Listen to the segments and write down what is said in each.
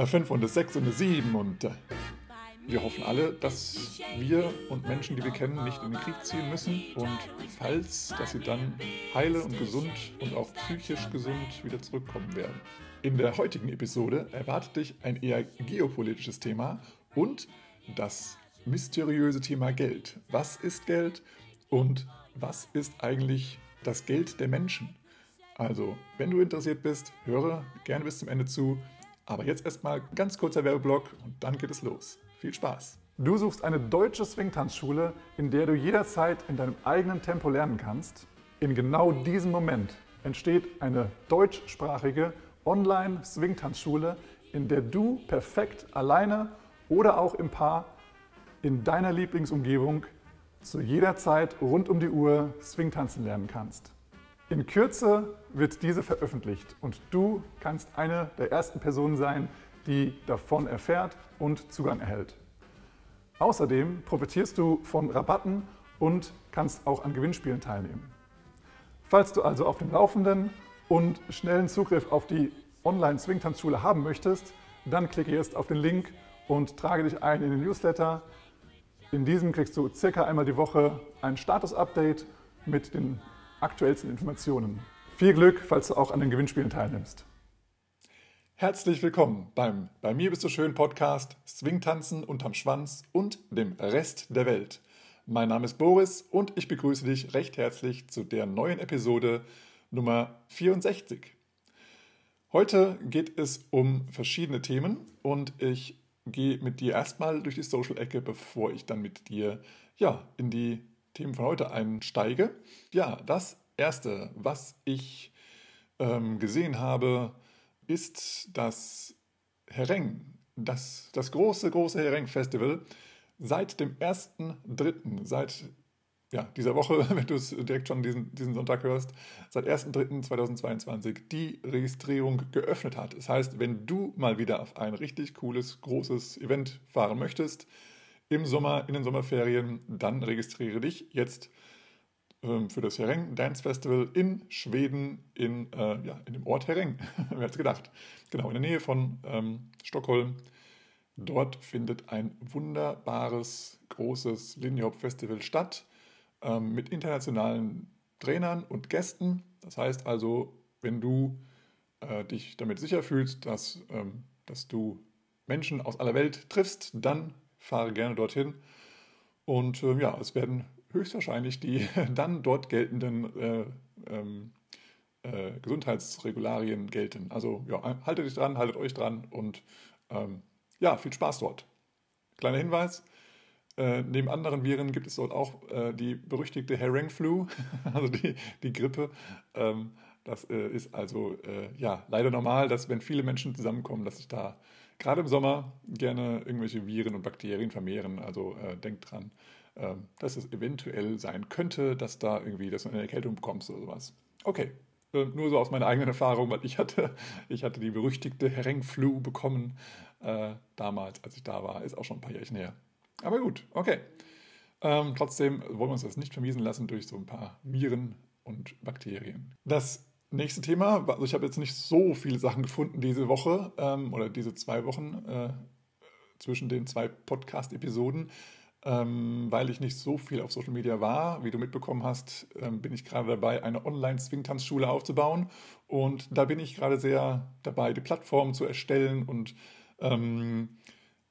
äh, fünf und eine sechs und eine sieben und äh, wir hoffen alle, dass wir und Menschen, die wir kennen, nicht in den Krieg ziehen müssen und falls, dass sie dann heile und gesund und auch psychisch gesund wieder zurückkommen werden. In der heutigen Episode erwartet dich ein eher geopolitisches Thema und das mysteriöse Thema Geld. Was ist Geld und was ist eigentlich das Geld der Menschen? Also, wenn du interessiert bist, höre gerne bis zum Ende zu. Aber jetzt erstmal ganz kurzer Werbeblock und dann geht es los. Viel Spaß! Du suchst eine deutsche Swingtanzschule, in der du jederzeit in deinem eigenen Tempo lernen kannst. In genau diesem Moment entsteht eine deutschsprachige Online-Swingtanzschule, in der du perfekt alleine oder auch im Paar in deiner Lieblingsumgebung zu jeder Zeit rund um die Uhr Swingtanzen lernen kannst. In Kürze wird diese veröffentlicht und du kannst eine der ersten Personen sein, die davon erfährt und Zugang erhält. Außerdem profitierst du von Rabatten und kannst auch an Gewinnspielen teilnehmen. Falls du also auf dem Laufenden und schnellen Zugriff auf die Online-Swingtanzschule haben möchtest, dann klicke jetzt auf den Link und trage dich ein in den Newsletter. In diesem kriegst du circa einmal die Woche ein Status-Update mit den aktuellsten Informationen. Viel Glück, falls du auch an den Gewinnspielen teilnimmst. Herzlich willkommen beim Bei mir bist du schön Podcast Swingtanzen unterm Schwanz und dem Rest der Welt. Mein Name ist Boris und ich begrüße dich recht herzlich zu der neuen Episode Nummer 64. Heute geht es um verschiedene Themen und ich gehe mit dir erstmal durch die Social-Ecke, bevor ich dann mit dir ja, in die Themen von heute einsteige. Ja, das erste, was ich ähm, gesehen habe, ist das Hereng, das, das große, große Hereng-Festival. Seit dem 1.3., seit ja, dieser Woche, wenn du es direkt schon diesen, diesen Sonntag hörst, seit 1.3.2022 die Registrierung geöffnet hat. Das heißt, wenn du mal wieder auf ein richtig cooles, großes Event fahren möchtest, im Sommer, in den Sommerferien, dann registriere dich jetzt ähm, für das Hereng Dance Festival in Schweden, in, äh, ja, in dem Ort Hereng. Wer hätte es gedacht? Genau, in der Nähe von ähm, Stockholm. Dort findet ein wunderbares, großes Lindy Hop Festival statt ähm, mit internationalen Trainern und Gästen. Das heißt also, wenn du äh, dich damit sicher fühlst, dass, ähm, dass du Menschen aus aller Welt triffst, dann fahre gerne dorthin. Und äh, ja, es werden höchstwahrscheinlich die dann dort geltenden äh, ähm, äh, Gesundheitsregularien gelten. Also ja, haltet dich dran, haltet euch dran und ähm, ja, viel Spaß dort. Kleiner Hinweis, äh, neben anderen Viren gibt es dort auch äh, die berüchtigte Herring-Flu, also die, die Grippe. Ähm, das äh, ist also äh, ja leider normal, dass wenn viele Menschen zusammenkommen, dass sich da gerade im Sommer gerne irgendwelche Viren und Bakterien vermehren. Also äh, denkt dran, äh, dass es eventuell sein könnte, dass da irgendwie, dass du eine Erkältung bekommst oder sowas. Okay, äh, nur so aus meiner eigenen Erfahrung, weil ich hatte, ich hatte die berüchtigte Herring-Flu bekommen äh, damals, als ich da war. Ist auch schon ein paar Jährchen her. Aber gut, okay. Ähm, trotzdem wollen wir uns das nicht vermiesen lassen durch so ein paar Viren und Bakterien. Das nächste Thema, also ich habe jetzt nicht so viele Sachen gefunden diese Woche ähm, oder diese zwei Wochen äh, zwischen den zwei Podcast-Episoden. Ähm, weil ich nicht so viel auf Social Media war. Wie du mitbekommen hast, ähm, bin ich gerade dabei, eine Online-Swingtanzschule aufzubauen. Und da bin ich gerade sehr dabei, die Plattform zu erstellen und ähm,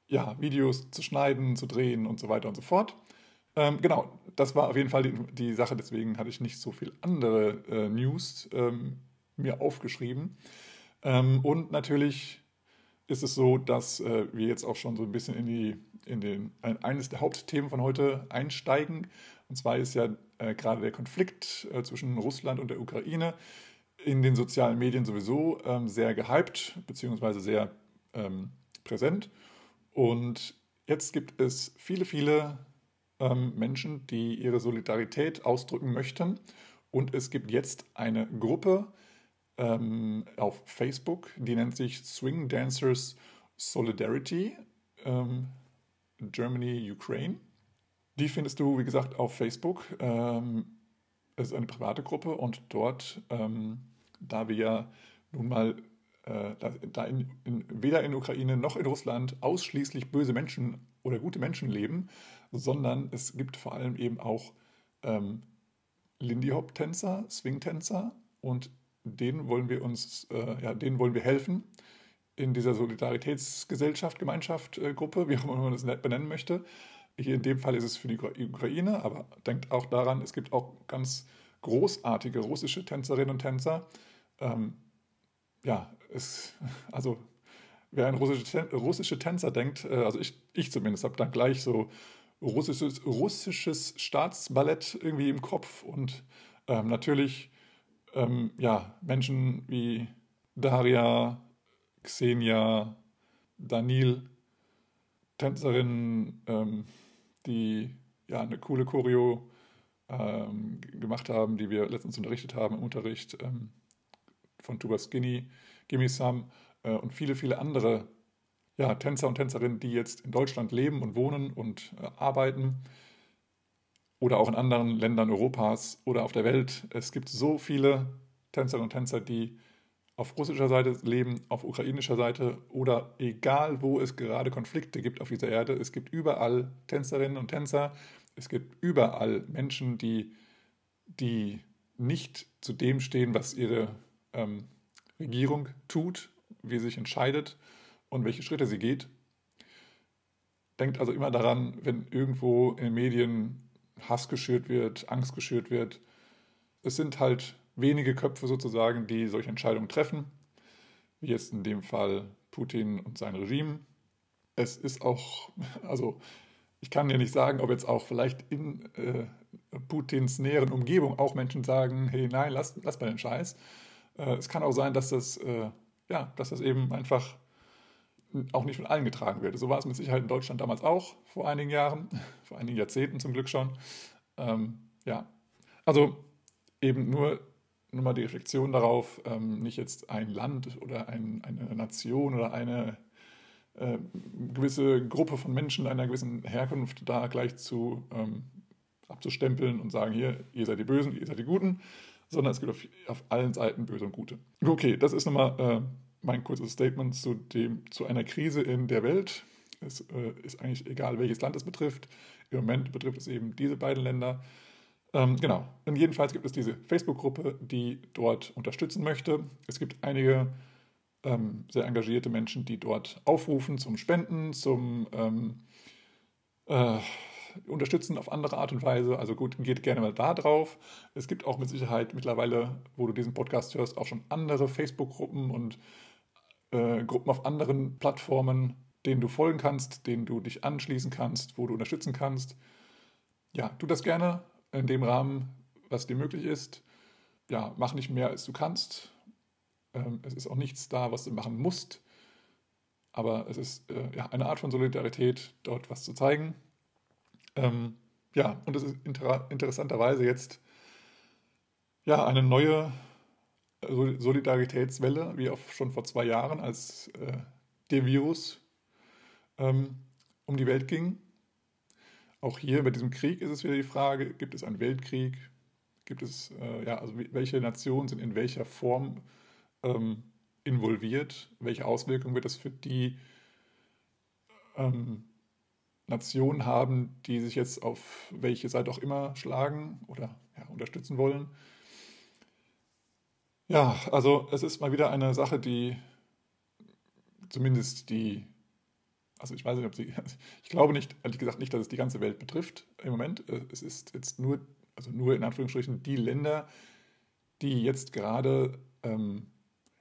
ja, Videos zu schneiden, zu drehen und so weiter und so fort. Ähm, genau, das war auf jeden Fall die, die, Sache, deswegen hatte ich nicht so viel andere äh, News ähm, mir aufgeschrieben. Ähm, und natürlich ist es so, dass äh, wir jetzt auch schon so ein bisschen in, die, in den, ein, eines der Hauptthemen von heute einsteigen. Und zwar ist ja äh, gerade der Konflikt äh, zwischen Russland und der Ukraine in den sozialen Medien sowieso ähm, sehr gehypt, beziehungsweise sehr ähm, präsent. Und jetzt gibt es viele, viele ähm, Menschen, die ihre Solidarität ausdrücken möchten. Und es gibt jetzt eine Gruppe, ähm, auf Facebook, die nennt sich Swing Dancers Solidarity ähm, Germany Ukraine. Die findest du, wie gesagt, auf Facebook. Ähm, es ist eine private Gruppe und dort, ähm, da wir ja nun mal äh, da in, in, weder in Ukraine noch in Russland ausschließlich böse Menschen oder gute Menschen leben, sondern es gibt vor allem eben auch ähm, Lindy Hop Tänzer, Swing Tänzer und denen wollen wir uns, äh, ja, denen wollen wir helfen in dieser Solidaritätsgesellschaft, Gemeinschaft, äh, Gruppe, wie auch immer man das benennen möchte. Hier in dem Fall ist es für die Ukraine, aber denkt auch daran, es gibt auch ganz großartige russische Tänzerinnen und Tänzer. Ähm, ja, es, also wer an russische, russische Tänzer denkt, äh, also ich, ich zumindest habe dann gleich so russisches, russisches Staatsballett irgendwie im Kopf und ähm, natürlich ähm, ja, Menschen wie Daria, Xenia, Danil, Tänzerinnen, ähm, die ja eine coole Choreo ähm, gemacht haben, die wir letztens unterrichtet haben im Unterricht ähm, von Tuba Skinny, Gimme Some äh, und viele, viele andere ja, Tänzer und Tänzerinnen, die jetzt in Deutschland leben und wohnen und äh, arbeiten oder auch in anderen Ländern Europas oder auf der Welt. Es gibt so viele Tänzerinnen und Tänzer, die auf russischer Seite leben, auf ukrainischer Seite oder egal wo es gerade Konflikte gibt auf dieser Erde. Es gibt überall Tänzerinnen und Tänzer, es gibt überall Menschen, die, die nicht zu dem stehen, was ihre ähm, Regierung tut, wie sie sich entscheidet und welche Schritte sie geht. Denkt also immer daran, wenn irgendwo in den Medien Hass geschürt wird, Angst geschürt wird. Es sind halt wenige Köpfe sozusagen, die solche Entscheidungen treffen, wie jetzt in dem Fall Putin und sein Regime. Es ist auch, also ich kann ja nicht sagen, ob jetzt auch vielleicht in äh, Putins näheren Umgebung auch Menschen sagen, hey, nein, lass, lass mal den Scheiß. Äh, es kann auch sein, dass das, äh, ja, dass das eben einfach auch nicht von allen getragen wird. So war es mit Sicherheit in Deutschland damals auch, vor einigen Jahren, vor einigen Jahrzehnten zum Glück schon. Ähm, ja, also eben nur, nur mal die Reflexion darauf, ähm, nicht jetzt ein Land oder ein, eine Nation oder eine äh, gewisse Gruppe von Menschen einer gewissen Herkunft da gleich zu ähm, abzustempeln und sagen, hier, ihr seid die Bösen, ihr seid die Guten, sondern es gibt auf, auf allen Seiten Böse und Gute. Okay, das ist nochmal äh, mein kurzes Statement zu, dem, zu einer Krise in der Welt. Es äh, ist eigentlich egal, welches Land es betrifft. Im Moment betrifft es eben diese beiden Länder. Ähm, genau. Und jedenfalls gibt es diese Facebook-Gruppe, die dort unterstützen möchte. Es gibt einige ähm, sehr engagierte Menschen, die dort aufrufen zum Spenden, zum ähm, äh, Unterstützen auf andere Art und Weise. Also gut, geht gerne mal da drauf. Es gibt auch mit Sicherheit mittlerweile, wo du diesen Podcast hörst, auch schon andere Facebook-Gruppen und äh, Gruppen auf anderen Plattformen, denen du folgen kannst, denen du dich anschließen kannst, wo du unterstützen kannst. Ja, tu das gerne in dem Rahmen, was dir möglich ist. Ja, mach nicht mehr, als du kannst. Ähm, es ist auch nichts da, was du machen musst. Aber es ist äh, ja, eine Art von Solidarität, dort was zu zeigen. Ähm, ja, und es ist inter interessanterweise jetzt ja, eine neue Solidaritätswelle, wie auch schon vor zwei Jahren, als äh, der Virus ähm, um die Welt ging. Auch hier bei diesem Krieg ist es wieder die Frage, gibt es einen Weltkrieg? Gibt es, äh, ja, also welche Nationen sind in welcher Form ähm, involviert? Welche Auswirkungen wird das für die ähm, Nationen haben, die sich jetzt auf welche Seite auch immer schlagen oder ja, unterstützen wollen? Ja, also es ist mal wieder eine Sache, die zumindest die, also ich weiß nicht, ob sie, ich glaube nicht, ehrlich gesagt nicht, dass es die ganze Welt betrifft im Moment. Es ist jetzt nur, also nur in Anführungsstrichen die Länder, die jetzt gerade ähm,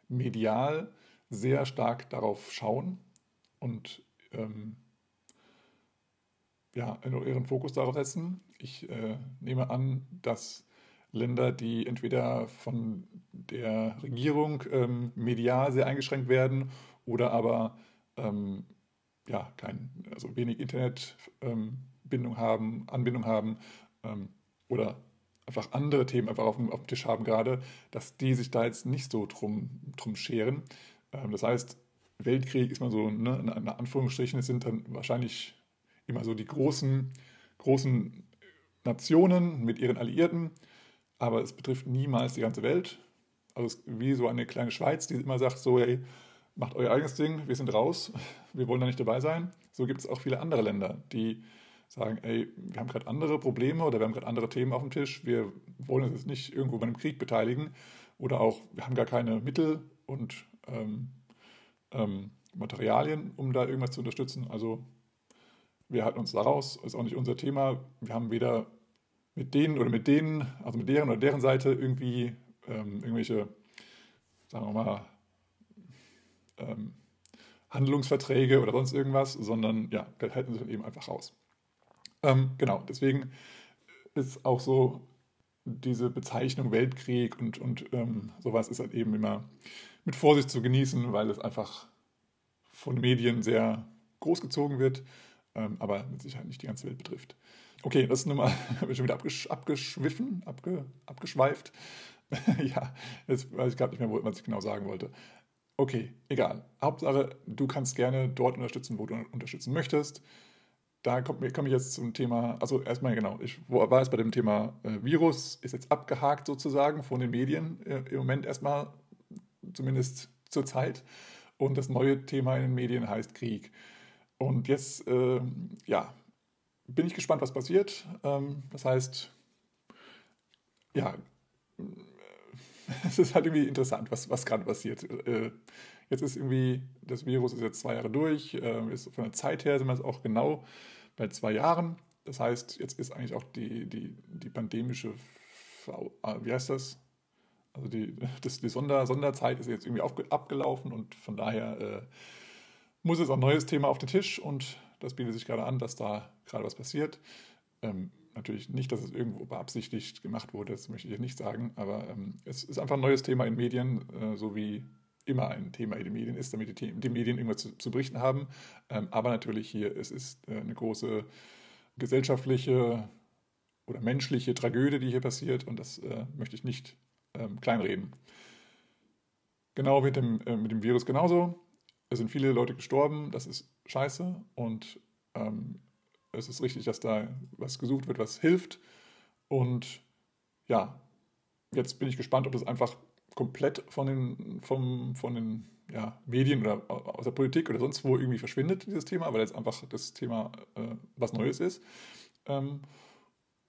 medial sehr stark darauf schauen und ähm, ja, ihren Fokus darauf setzen. Ich äh, nehme an, dass Länder, die entweder von der Regierung ähm, medial sehr eingeschränkt werden oder aber ähm, ja, kein, also wenig Internetbindung ähm, haben, Anbindung haben ähm, oder einfach andere Themen einfach auf dem, auf dem, Tisch haben gerade, dass die sich da jetzt nicht so drum, drum scheren. Ähm, das heißt, Weltkrieg ist mal so, ne, in Anführungsstrichen, es sind dann wahrscheinlich immer so die großen, großen Nationen mit ihren Alliierten, aber es betrifft niemals die ganze Welt. Also wie so eine kleine Schweiz, die immer sagt, so, hey, macht euer eigenes Ding, wir sind raus, wir wollen da nicht dabei sein. So gibt es auch viele andere Länder, die sagen, ey, wir haben gerade andere Probleme oder wir haben gerade andere Themen auf dem Tisch, wir wollen uns jetzt nicht irgendwo bei einem Krieg beteiligen oder auch, wir haben gar keine Mittel und ähm, ähm, Materialien, um da irgendwas zu unterstützen. Also wir halten uns da raus, ist auch nicht unser Thema. Wir haben weder mit denen oder mit denen, also mit deren oder deren Seite irgendwie ähm, irgendwelche, sagen wir mal, ähm, Handlungsverträge oder sonst irgendwas, sondern ja, halten sie dann eben einfach raus. Ähm, genau, deswegen ist auch so diese Bezeichnung Weltkrieg und, und ähm, sowas ist halt eben immer mit Vorsicht zu genießen, weil es einfach von Medien sehr groß gezogen wird, ähm, aber mit Sicherheit nicht die ganze Welt betrifft. Okay, das ist nun mal schon wieder abgesch abgeschwiffen, abge abgeschweift. ja, jetzt weiß ich gerade nicht mehr, was ich genau sagen wollte. Okay, egal. Hauptsache, du kannst gerne dort unterstützen, wo du unterstützen möchtest. Da komme komm ich jetzt zum Thema, also erstmal genau, ich war jetzt bei dem Thema äh, Virus, ist jetzt abgehakt sozusagen von den Medien äh, im Moment erstmal, zumindest zur Zeit. Und das neue Thema in den Medien heißt Krieg. Und jetzt, äh, ja, bin ich gespannt, was passiert. Ähm, das heißt, ja, es ist halt irgendwie interessant, was, was gerade passiert. Äh, jetzt ist irgendwie, das Virus ist jetzt zwei Jahre durch, äh, ist von der Zeit her sind wir jetzt auch genau bei zwei Jahren. Das heißt, jetzt ist eigentlich auch die, die, die pandemische, wie heißt das? Also die, das, die Sonder, Sonderzeit ist jetzt irgendwie auf, abgelaufen und von daher äh, muss jetzt auch ein neues Thema auf den Tisch und das bietet sich gerade an, dass da gerade was passiert. Ähm, natürlich nicht, dass es irgendwo beabsichtigt gemacht wurde, das möchte ich jetzt nicht sagen, aber ähm, es ist einfach ein neues Thema in Medien, äh, so wie immer ein Thema in den Medien ist, damit die, die Medien irgendwas zu, zu berichten haben. Ähm, aber natürlich hier, es ist äh, eine große gesellschaftliche oder menschliche Tragödie, die hier passiert und das äh, möchte ich nicht ähm, kleinreden. Genau mit dem, äh, mit dem Virus genauso. Es sind viele Leute gestorben, das ist scheiße und ähm, es ist richtig, dass da was gesucht wird, was hilft. Und ja, jetzt bin ich gespannt, ob das einfach komplett von den, vom, von den ja, Medien oder aus der Politik oder sonst wo irgendwie verschwindet, dieses Thema, weil jetzt einfach das Thema äh, was Neues ist. Ähm,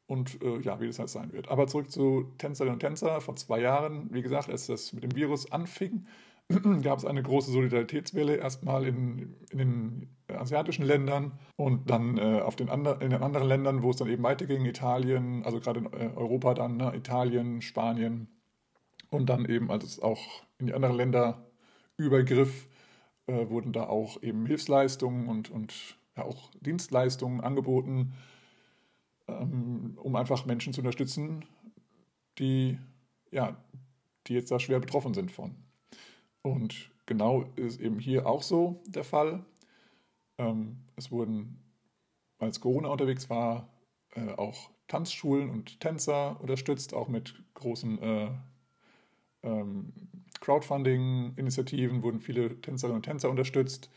und äh, ja, wie das halt sein wird. Aber zurück zu Tänzerinnen und Tänzer. Vor zwei Jahren, wie gesagt, als das mit dem Virus anfing, gab es eine große Solidaritätswelle erstmal in, in den asiatischen Ländern und dann äh, auf den andre, in den anderen Ländern, wo es dann eben weiterging, Italien, also gerade in äh, Europa dann, ne, Italien, Spanien und dann eben, als es auch in die anderen Länder übergriff, äh, wurden da auch eben Hilfsleistungen und, und ja, auch Dienstleistungen angeboten, ähm, um einfach Menschen zu unterstützen, die, ja, die jetzt da schwer betroffen sind von. Und genau ist eben hier auch so der Fall. Ähm, es wurden, als Corona unterwegs war, äh, auch Tanzschulen und Tänzer unterstützt, auch mit großen äh, ähm, Crowdfunding-Initiativen wurden viele Tänzerinnen und Tänzer unterstützt.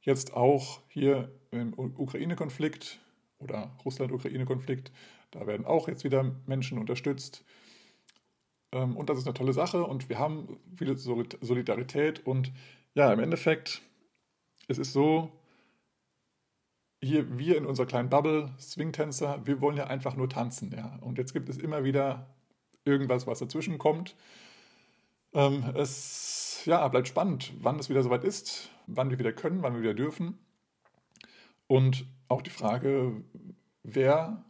Jetzt auch hier im Ukraine-Konflikt oder Russland-Ukraine-Konflikt, da werden auch jetzt wieder Menschen unterstützt. Ähm, und das ist eine tolle Sache und wir haben viele Solidarität und ja, im Endeffekt, es ist so, hier wir in unserer kleinen Bubble, Swing-Tänzer, wir wollen ja einfach nur tanzen, ja. Und jetzt gibt es immer wieder irgendwas, was dazwischen kommt. Ähm, es ja, bleibt spannend, wann es wieder soweit ist, wann wir wieder können, wann wir wieder dürfen. Und auch die Frage, wer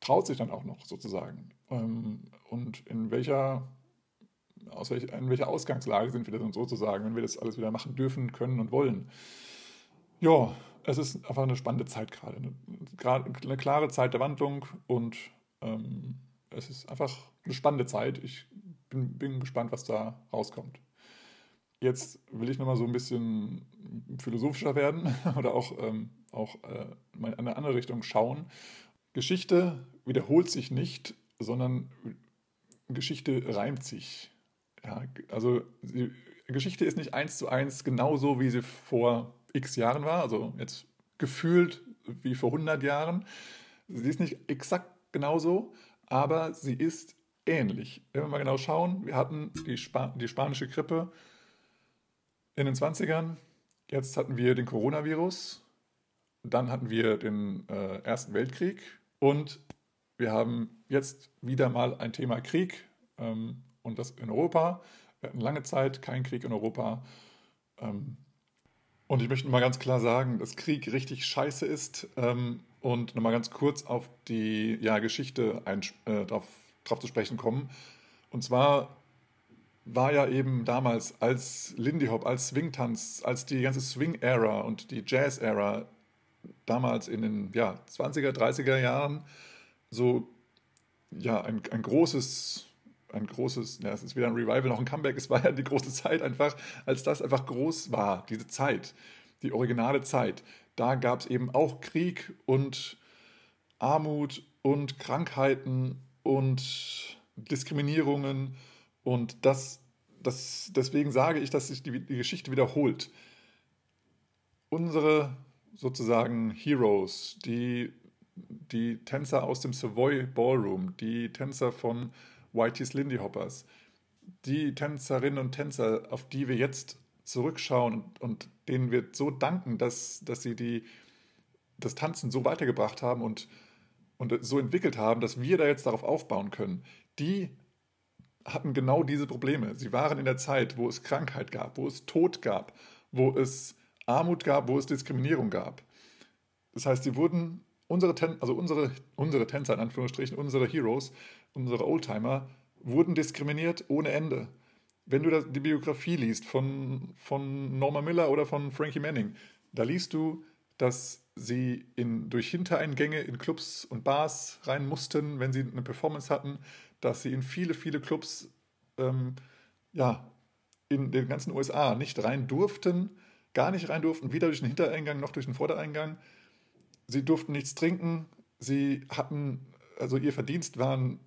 traut sich dann auch noch sozusagen? Ähm, und in welcher, aus welch, in welcher Ausgangslage sind wir dann sozusagen, wenn wir das alles wieder machen dürfen, können und wollen. Ja, es ist einfach eine spannende Zeit gerade. Eine, eine klare Zeit der Wandlung und ähm, es ist einfach eine spannende Zeit. Ich bin, bin gespannt, was da rauskommt. Jetzt will ich nochmal so ein bisschen philosophischer werden oder auch, ähm, auch äh, in eine andere Richtung schauen. Geschichte wiederholt sich nicht, sondern Geschichte reimt sich. Ja, also die Geschichte ist nicht eins zu eins genauso, wie sie vor x Jahren war, also jetzt gefühlt wie vor 100 Jahren. Sie ist nicht exakt genauso, aber sie ist ähnlich. Wenn wir mal genau schauen, wir hatten die, Spa die spanische Grippe in den 20ern, jetzt hatten wir den Coronavirus, dann hatten wir den äh, Ersten Weltkrieg und wir haben jetzt wieder mal ein Thema Krieg ähm, und das in Europa. Wir hatten lange Zeit keinen Krieg in Europa. Ähm, und ich möchte mal ganz klar sagen, dass Krieg richtig scheiße ist. Ähm, und nochmal ganz kurz auf die ja, Geschichte ein, äh, drauf, drauf zu sprechen kommen. Und zwar war ja eben damals als Lindy Hop, als Swing-Tanz, als die ganze Swing-Ära und die Jazz-Ära damals in den ja, 20er, 30er Jahren so ja, ein, ein großes, ein großes, ja, es ist weder ein Revival noch ein Comeback, es war ja die große Zeit einfach, als das einfach groß war, diese Zeit, die originale Zeit. Da gab es eben auch Krieg und Armut und Krankheiten und Diskriminierungen und das, das deswegen sage ich, dass sich die, die Geschichte wiederholt. Unsere sozusagen Heroes, die, die Tänzer aus dem Savoy Ballroom, die Tänzer von Whitey's Lindy Hoppers, die Tänzerinnen und Tänzer, auf die wir jetzt zurückschauen und, denen wir so danken, dass, dass sie die, das Tanzen so weitergebracht haben und, und so entwickelt haben, dass wir da jetzt darauf aufbauen können, die hatten genau diese Probleme. Sie waren in der Zeit, wo es Krankheit gab, wo es Tod gab, wo es Armut gab, wo es Diskriminierung gab. Das heißt, sie wurden, unsere, Ten also unsere, unsere Tänzer in Anführungsstrichen, unsere Heroes, unsere Oldtimer, wurden diskriminiert ohne Ende. Wenn du die Biografie liest von, von Norma Miller oder von Frankie Manning, da liest du, dass sie in, durch Hintereingänge in Clubs und Bars rein mussten, wenn sie eine Performance hatten, dass sie in viele, viele Clubs ähm, ja, in den ganzen USA nicht rein durften, gar nicht rein durften, weder durch den Hintereingang noch durch den Vordereingang. Sie durften nichts trinken. Sie hatten, also ihr Verdienst waren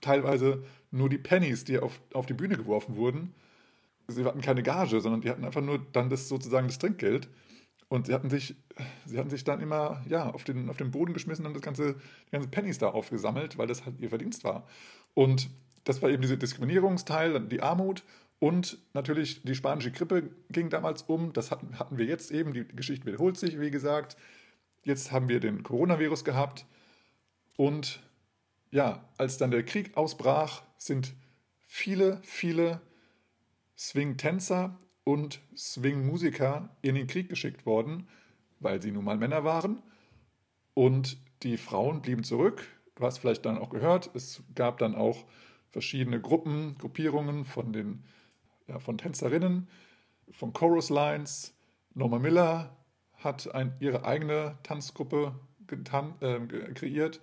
teilweise nur die Pennies, die auf, auf die Bühne geworfen wurden. Sie hatten keine Gage, sondern die hatten einfach nur dann das sozusagen das Trinkgeld. Und sie hatten sich, sie hatten sich dann immer ja, auf, den, auf den Boden geschmissen und das ganze, die ganzen Pennies da aufgesammelt, weil das halt ihr Verdienst war. Und das war eben dieser Diskriminierungsteil, die Armut und natürlich die spanische Grippe ging damals um. Das hatten, hatten wir jetzt eben. Die Geschichte wiederholt sich, wie gesagt. Jetzt haben wir den Coronavirus gehabt. Und ja, als dann der Krieg ausbrach, sind viele, viele Swing-Tänzer und Swing-Musiker in den Krieg geschickt worden, weil sie nun mal Männer waren. Und die Frauen blieben zurück. Du hast vielleicht dann auch gehört, es gab dann auch verschiedene Gruppen, Gruppierungen von den ja, von Tänzerinnen, von Chorus Lines. Norma Miller hat ein, ihre eigene Tanzgruppe getan, äh, kreiert.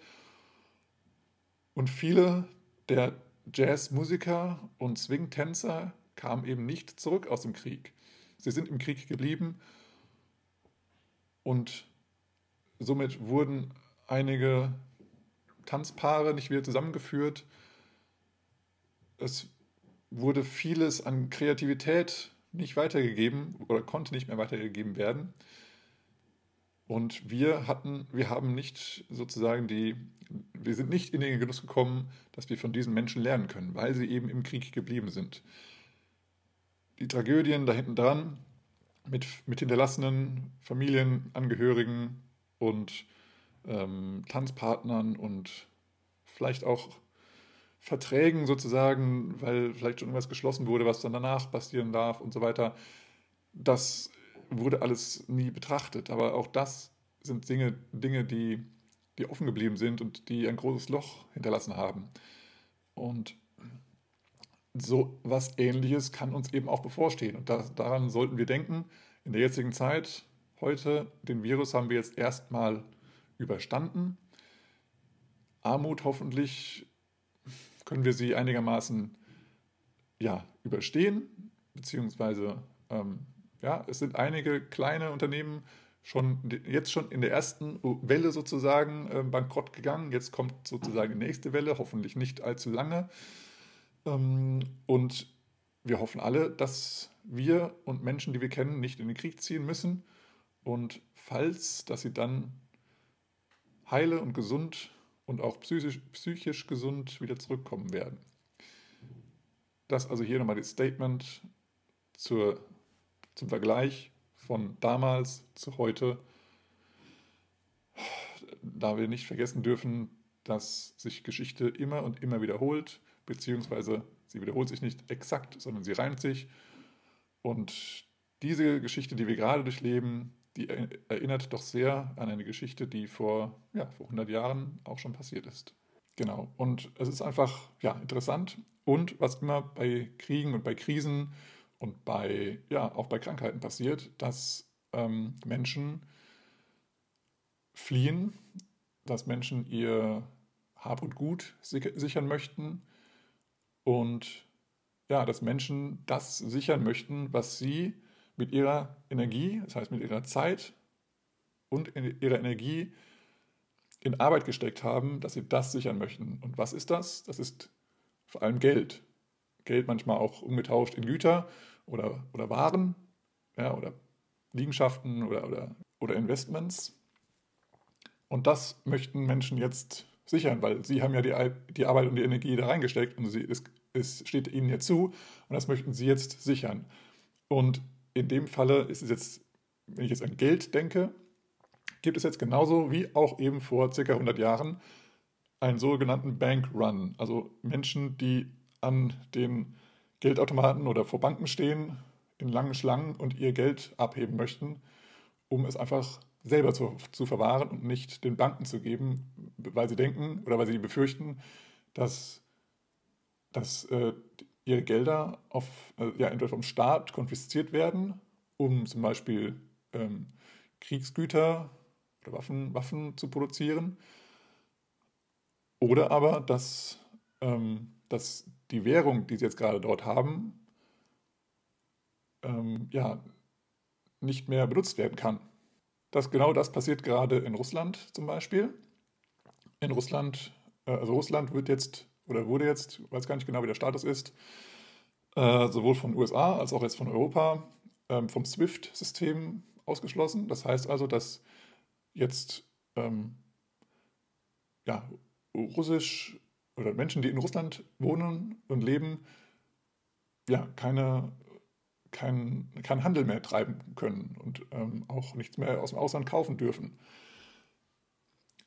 Und viele der Jazzmusiker und Swing-Tänzer kamen eben nicht zurück aus dem Krieg. Sie sind im Krieg geblieben und somit wurden einige Tanzpaare nicht wieder zusammengeführt. Es wurde vieles an Kreativität nicht weitergegeben oder konnte nicht mehr weitergegeben werden. Und wir hatten, wir haben nicht sozusagen die, wir sind nicht in den Genuss gekommen, dass wir von diesen Menschen lernen können, weil sie eben im Krieg geblieben sind. Die Tragödien da hinten dran mit, mit hinterlassenen Familienangehörigen und ähm, Tanzpartnern und vielleicht auch Verträgen sozusagen, weil vielleicht schon irgendwas geschlossen wurde, was dann danach passieren darf und so weiter. Das wurde alles nie betrachtet. Aber auch das sind Dinge, Dinge die, die offen geblieben sind und die ein großes Loch hinterlassen haben. Und so was Ähnliches kann uns eben auch bevorstehen. Und das, daran sollten wir denken. In der jetzigen Zeit, heute, den Virus haben wir jetzt erstmal überstanden. Armut hoffentlich können wir sie einigermaßen ja, überstehen, beziehungsweise ähm, ja, es sind einige kleine Unternehmen schon jetzt schon in der ersten Welle sozusagen äh, bankrott gegangen. Jetzt kommt sozusagen die nächste Welle, hoffentlich nicht allzu lange. Ähm, und wir hoffen alle, dass wir und Menschen, die wir kennen, nicht in den Krieg ziehen müssen. Und falls, dass sie dann heile und gesund und auch psychisch, psychisch gesund wieder zurückkommen werden. Das also hier nochmal das Statement zur, zum Vergleich von damals zu heute, da wir nicht vergessen dürfen, dass sich Geschichte immer und immer wiederholt, beziehungsweise sie wiederholt sich nicht exakt, sondern sie reimt sich. Und diese Geschichte, die wir gerade durchleben, die erinnert doch sehr an eine Geschichte, die vor, ja, vor 100 Jahren auch schon passiert ist. Genau. Und es ist einfach ja, interessant. Und was immer bei Kriegen und bei Krisen und bei, ja, auch bei Krankheiten passiert, dass ähm, Menschen fliehen, dass Menschen ihr Hab und Gut sichern möchten und ja, dass Menschen das sichern möchten, was sie mit ihrer Energie, das heißt mit ihrer Zeit und ihrer Energie in Arbeit gesteckt haben, dass sie das sichern möchten. Und was ist das? Das ist vor allem Geld. Geld manchmal auch umgetauscht in Güter oder, oder Waren ja, oder Liegenschaften oder, oder, oder Investments. Und das möchten Menschen jetzt sichern, weil sie haben ja die, die Arbeit und die Energie da reingesteckt und sie, es, es steht ihnen ja zu und das möchten sie jetzt sichern. Und in dem Falle ist es jetzt, wenn ich jetzt an Geld denke, gibt es jetzt genauso wie auch eben vor circa 100 Jahren einen sogenannten Bank Run. Also Menschen, die an den Geldautomaten oder vor Banken stehen, in langen Schlangen und ihr Geld abheben möchten, um es einfach selber zu, zu verwahren und nicht den Banken zu geben, weil sie denken oder weil sie befürchten, dass, dass äh, ihre Gelder auf, äh, ja, entweder vom Staat konfisziert werden, um zum Beispiel ähm, Kriegsgüter oder Waffen, Waffen zu produzieren. Oder aber, dass, ähm, dass die Währung, die sie jetzt gerade dort haben, ähm, ja, nicht mehr benutzt werden kann. Das, genau das passiert gerade in Russland zum Beispiel. In Russland, äh, also Russland wird jetzt oder wurde jetzt, ich weiß gar nicht genau, wie der Status ist, äh, sowohl von USA als auch jetzt von Europa ähm, vom SWIFT-System ausgeschlossen. Das heißt also, dass jetzt ähm, ja, Russisch oder Menschen, die in Russland wohnen und leben, ja, keine, kein, keinen Handel mehr treiben können und ähm, auch nichts mehr aus dem Ausland kaufen dürfen.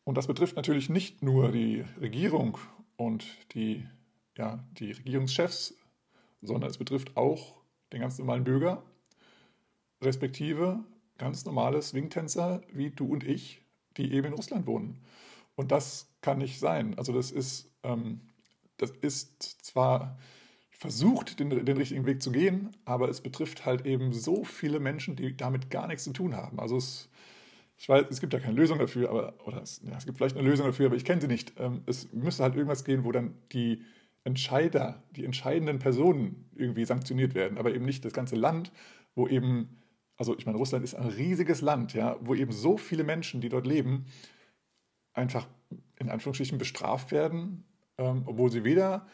Und das betrifft natürlich nicht nur die Regierung und die, ja, die Regierungschefs, sondern es betrifft auch den ganz normalen Bürger, respektive ganz normale Swingtänzer wie du und ich, die eben in Russland wohnen. Und das kann nicht sein. Also das ist, ähm, das ist zwar versucht, den, den richtigen Weg zu gehen, aber es betrifft halt eben so viele Menschen, die damit gar nichts zu tun haben. Also es, ich weiß, es gibt ja keine Lösung dafür, aber, oder es, ja, es gibt vielleicht eine Lösung dafür, aber ich kenne sie nicht. Ähm, es müsste halt irgendwas gehen, wo dann die Entscheider, die entscheidenden Personen irgendwie sanktioniert werden, aber eben nicht das ganze Land, wo eben also ich meine, Russland ist ein riesiges Land, ja, wo eben so viele Menschen, die dort leben, einfach in Anführungsstrichen bestraft werden, ähm, obwohl sie weder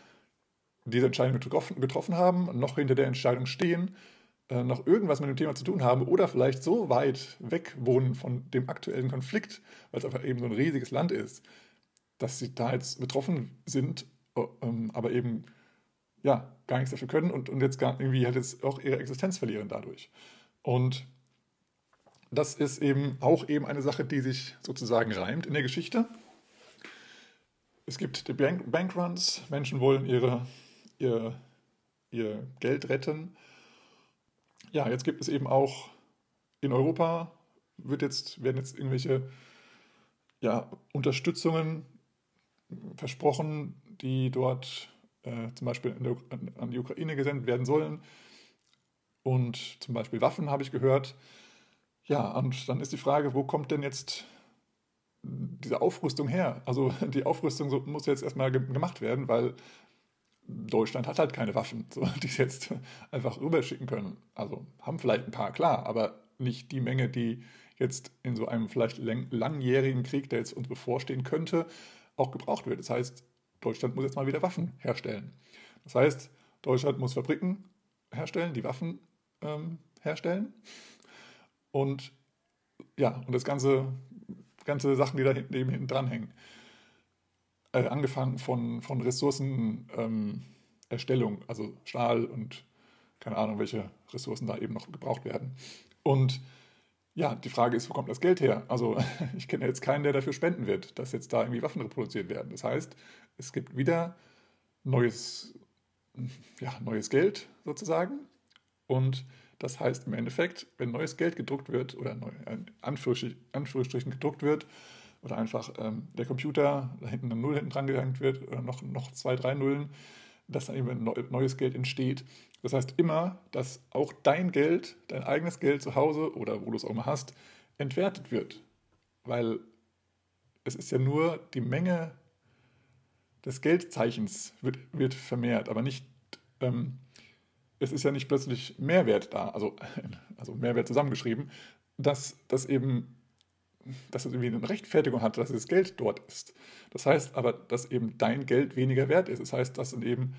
diese Entscheidung getroffen, getroffen haben, noch hinter der Entscheidung stehen, äh, noch irgendwas mit dem Thema zu tun haben oder vielleicht so weit weg wohnen von dem aktuellen Konflikt, weil es einfach eben so ein riesiges Land ist, dass sie da jetzt betroffen sind, äh, ähm, aber eben ja, gar nichts dafür können und, und jetzt gar irgendwie halt jetzt auch ihre Existenz verlieren dadurch. Und das ist eben auch eben eine Sache, die sich sozusagen reimt in der Geschichte. Es gibt die Bank Bankruns, Menschen wollen ihre, ihr, ihr Geld retten. Ja, jetzt gibt es eben auch in Europa, wird jetzt, werden jetzt irgendwelche ja, Unterstützungen versprochen, die dort äh, zum Beispiel der, an die Ukraine gesendet werden sollen und zum Beispiel Waffen habe ich gehört. Ja, und dann ist die Frage, wo kommt denn jetzt diese Aufrüstung her? Also die Aufrüstung muss jetzt erstmal gemacht werden, weil Deutschland hat halt keine Waffen, so, die sie jetzt einfach rüberschicken können. Also haben vielleicht ein paar, klar, aber nicht die Menge, die jetzt in so einem vielleicht langjährigen Krieg, der jetzt uns bevorstehen könnte, auch gebraucht wird. Das heißt, Deutschland muss jetzt mal wieder Waffen herstellen. Das heißt, Deutschland muss Fabriken herstellen, die Waffen ähm, herstellen. Und ja, und das ganze, ganze Sachen, die da hinten, eben hinten dran hängen. Äh, angefangen von, von Ressourcen, ähm, also Stahl und keine Ahnung, welche Ressourcen da eben noch gebraucht werden. Und ja, die Frage ist, wo kommt das Geld her? Also ich kenne jetzt keinen, der dafür spenden wird, dass jetzt da irgendwie Waffen reproduziert werden. Das heißt, es gibt wieder neues, ja, neues Geld sozusagen. Und das heißt im Endeffekt, wenn neues Geld gedruckt wird oder neu, in Anführungsstrichen gedruckt wird oder einfach ähm, der Computer da hinten eine Null hinten dran gehängt wird oder noch, noch zwei, drei Nullen, dass dann eben neues Geld entsteht. Das heißt immer, dass auch dein Geld, dein eigenes Geld zu Hause oder wo du es auch mal hast, entwertet wird. Weil es ist ja nur die Menge des Geldzeichens wird, wird vermehrt, aber nicht, ähm, es ist ja nicht plötzlich Mehrwert da, also, also Mehrwert zusammengeschrieben, dass das eben dass es irgendwie eine Rechtfertigung hat, dass das Geld dort ist. Das heißt aber, dass eben dein Geld weniger wert ist. Das heißt, dass dann eben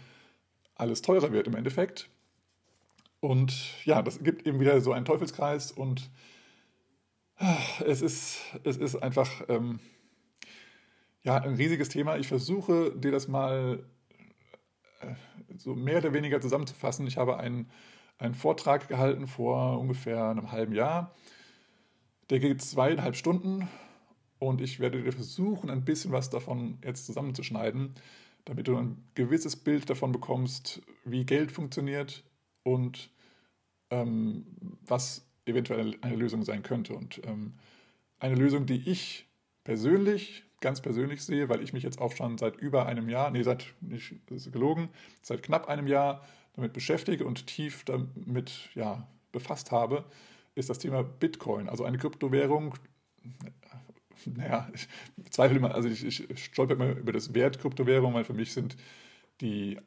alles teurer wird im Endeffekt. Und ja, das gibt eben wieder so einen Teufelskreis und ah, es ist, es ist einfach ähm, ja, ein riesiges Thema. Ich versuche dir das mal so mehr oder weniger zusammenzufassen. Ich habe einen, einen Vortrag gehalten vor ungefähr einem halben Jahr der geht zweieinhalb Stunden und ich werde dir versuchen, ein bisschen was davon jetzt zusammenzuschneiden, damit du ein gewisses Bild davon bekommst, wie Geld funktioniert und ähm, was eventuell eine Lösung sein könnte. Und ähm, eine Lösung, die ich persönlich, ganz persönlich sehe, weil ich mich jetzt auch schon seit über einem Jahr, nee, seit, nicht, gelogen, seit knapp einem Jahr damit beschäftige und tief damit ja, befasst habe, ist das Thema Bitcoin, also eine Kryptowährung. Naja, ich zweifle immer, also ich, ich stolper immer über das Wert Kryptowährung, weil für mich sind die,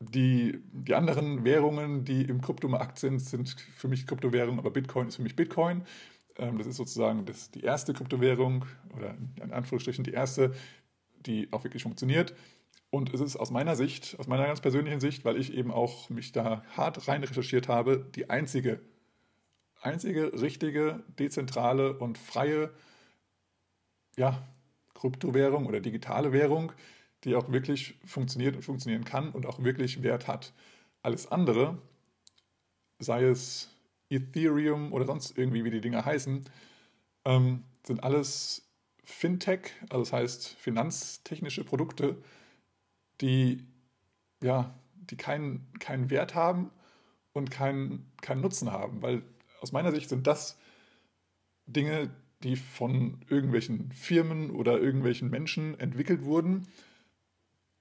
die, die anderen Währungen, die im Kryptomarkt sind, sind für mich Kryptowährungen, aber Bitcoin ist für mich Bitcoin. Ähm, das ist sozusagen das, die erste Kryptowährung oder in Anführungsstrichen die erste, die auch wirklich funktioniert. Und es ist aus meiner Sicht, aus meiner ganz persönlichen Sicht, weil ich eben auch mich da hart rein recherchiert habe, die einzige einzige richtige, dezentrale und freie ja, Kryptowährung oder digitale Währung, die auch wirklich funktioniert und funktionieren kann und auch wirklich Wert hat. Alles andere, sei es Ethereum oder sonst irgendwie, wie die Dinge heißen, ähm, sind alles Fintech, also das heißt finanztechnische Produkte, die, ja, die keinen, keinen Wert haben und keinen, keinen Nutzen haben, weil aus meiner Sicht sind das Dinge, die von irgendwelchen Firmen oder irgendwelchen Menschen entwickelt wurden,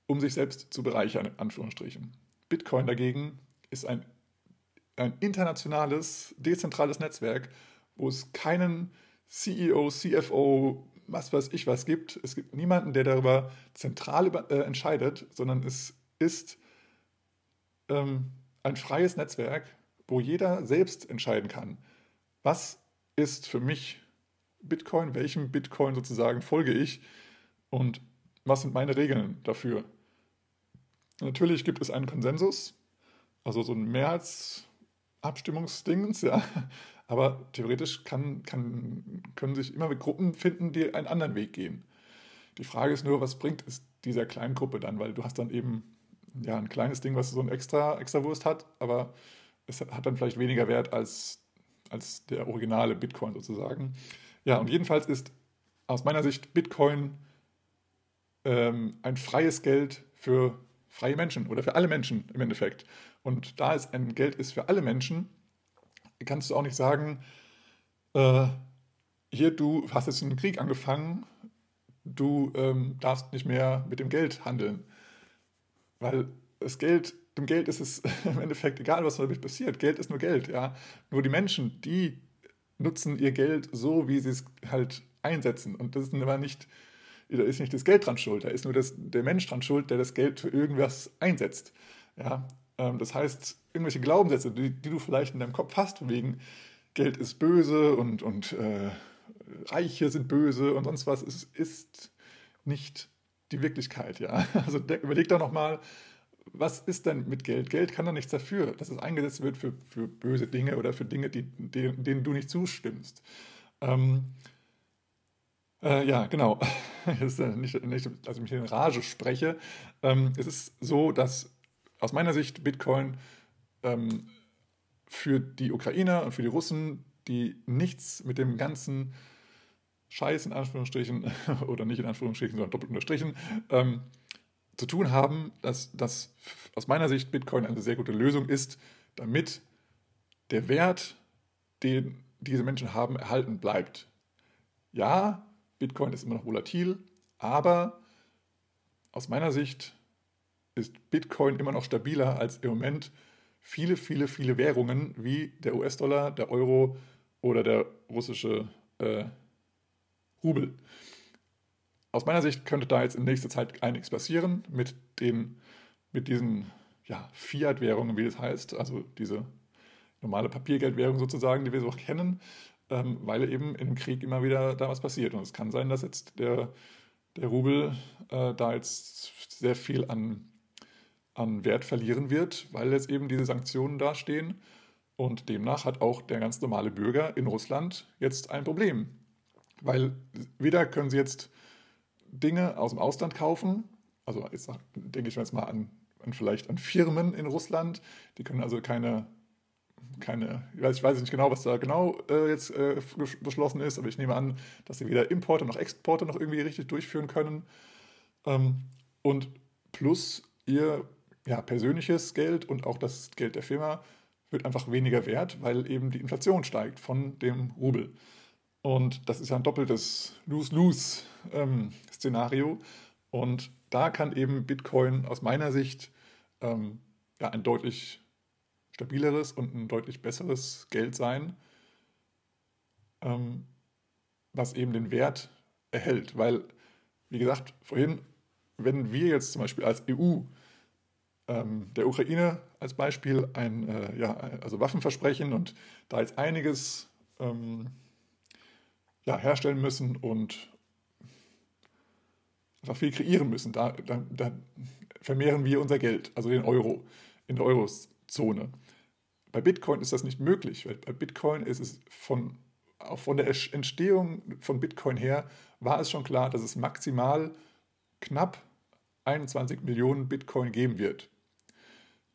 um sich selbst zu bereichern, in Anführungsstrichen. Bitcoin dagegen ist ein, ein internationales, dezentrales Netzwerk, wo es keinen CEO, CFO, was weiß ich was gibt. Es gibt niemanden, der darüber zentral äh, entscheidet, sondern es ist ähm, ein freies Netzwerk, wo jeder selbst entscheiden kann, was ist für mich Bitcoin, welchem Bitcoin sozusagen folge ich und was sind meine Regeln dafür. Natürlich gibt es einen Konsensus, also so ein Mehrheitsabstimmungsdingens, ja, aber theoretisch kann, kann, können sich immer Gruppen finden, die einen anderen Weg gehen. Die Frage ist nur, was bringt es dieser kleinen Gruppe dann, weil du hast dann eben ja, ein kleines Ding, was so ein extra, extra Wurst hat, aber es hat dann vielleicht weniger Wert als, als der originale Bitcoin sozusagen. Ja, und jedenfalls ist aus meiner Sicht Bitcoin ähm, ein freies Geld für freie Menschen oder für alle Menschen im Endeffekt. Und da es ein Geld ist für alle Menschen, kannst du auch nicht sagen, äh, hier, du hast jetzt einen Krieg angefangen, du ähm, darfst nicht mehr mit dem Geld handeln. Weil das Geld dem Geld ist es im Endeffekt egal, was damit passiert. Geld ist nur Geld, ja. Nur die Menschen, die nutzen ihr Geld so, wie sie es halt einsetzen. Und das ist aber nicht, da ist nicht das Geld dran schuld, da ist nur das, der Mensch dran schuld, der das Geld für irgendwas einsetzt. Ja, ähm, das heißt, irgendwelche Glaubenssätze, die, die, du vielleicht in deinem Kopf hast, wegen Geld ist böse und, und äh, Reiche sind böse und sonst was, ist, ist nicht die Wirklichkeit. Ja? Also überleg doch nochmal, was ist denn mit Geld? Geld kann doch nichts dafür, dass es eingesetzt wird für, für böse Dinge oder für Dinge, die, denen, denen du nicht zustimmst. Ähm, äh, ja, genau. ist, äh, nicht, nicht, dass ich mich in Rage spreche. Ähm, es ist so, dass aus meiner Sicht Bitcoin ähm, für die Ukrainer und für die Russen, die nichts mit dem ganzen Scheiß in Anführungsstrichen oder nicht in Anführungsstrichen, sondern doppelt unterstrichen, ähm, zu tun haben, dass das aus meiner Sicht Bitcoin eine sehr gute Lösung ist, damit der Wert, den diese Menschen haben, erhalten bleibt. Ja, Bitcoin ist immer noch volatil, aber aus meiner Sicht ist Bitcoin immer noch stabiler als im Moment viele, viele, viele Währungen wie der US-Dollar, der Euro oder der russische äh, Rubel. Aus meiner Sicht könnte da jetzt in nächster Zeit einiges passieren mit, den, mit diesen ja, Fiat-Währungen, wie das heißt, also diese normale Papiergeldwährung sozusagen, die wir so kennen, ähm, weil eben im Krieg immer wieder da was passiert. Und es kann sein, dass jetzt der, der Rubel äh, da jetzt sehr viel an an Wert verlieren wird, weil jetzt eben diese Sanktionen dastehen. Und demnach hat auch der ganz normale Bürger in Russland jetzt ein Problem. Weil weder können sie jetzt Dinge aus dem Ausland kaufen, also jetzt denke ich jetzt mal an, an vielleicht an Firmen in Russland, die können also keine, keine ich, weiß, ich weiß nicht genau, was da genau äh, jetzt äh, beschlossen ist, aber ich nehme an, dass sie weder Importe noch Exporte noch irgendwie richtig durchführen können. Ähm, und plus ihr ja, persönliches Geld und auch das Geld der Firma wird einfach weniger wert, weil eben die Inflation steigt von dem Rubel. Und das ist ja ein doppeltes Lose-Lose-Szenario. Ähm, und da kann eben Bitcoin aus meiner Sicht ähm, ja, ein deutlich stabileres und ein deutlich besseres Geld sein, ähm, was eben den Wert erhält. Weil, wie gesagt, vorhin, wenn wir jetzt zum Beispiel als EU ähm, der Ukraine als Beispiel ein äh, ja, also Waffen versprechen und da jetzt einiges ähm, ja, herstellen müssen und einfach viel kreieren müssen. Da, da, da, vermehren wir unser Geld, also den Euro, in der Eurozone. Bei Bitcoin ist das nicht möglich, weil bei Bitcoin ist es von, auch von der Entstehung von Bitcoin her, war es schon klar, dass es maximal knapp 21 Millionen Bitcoin geben wird.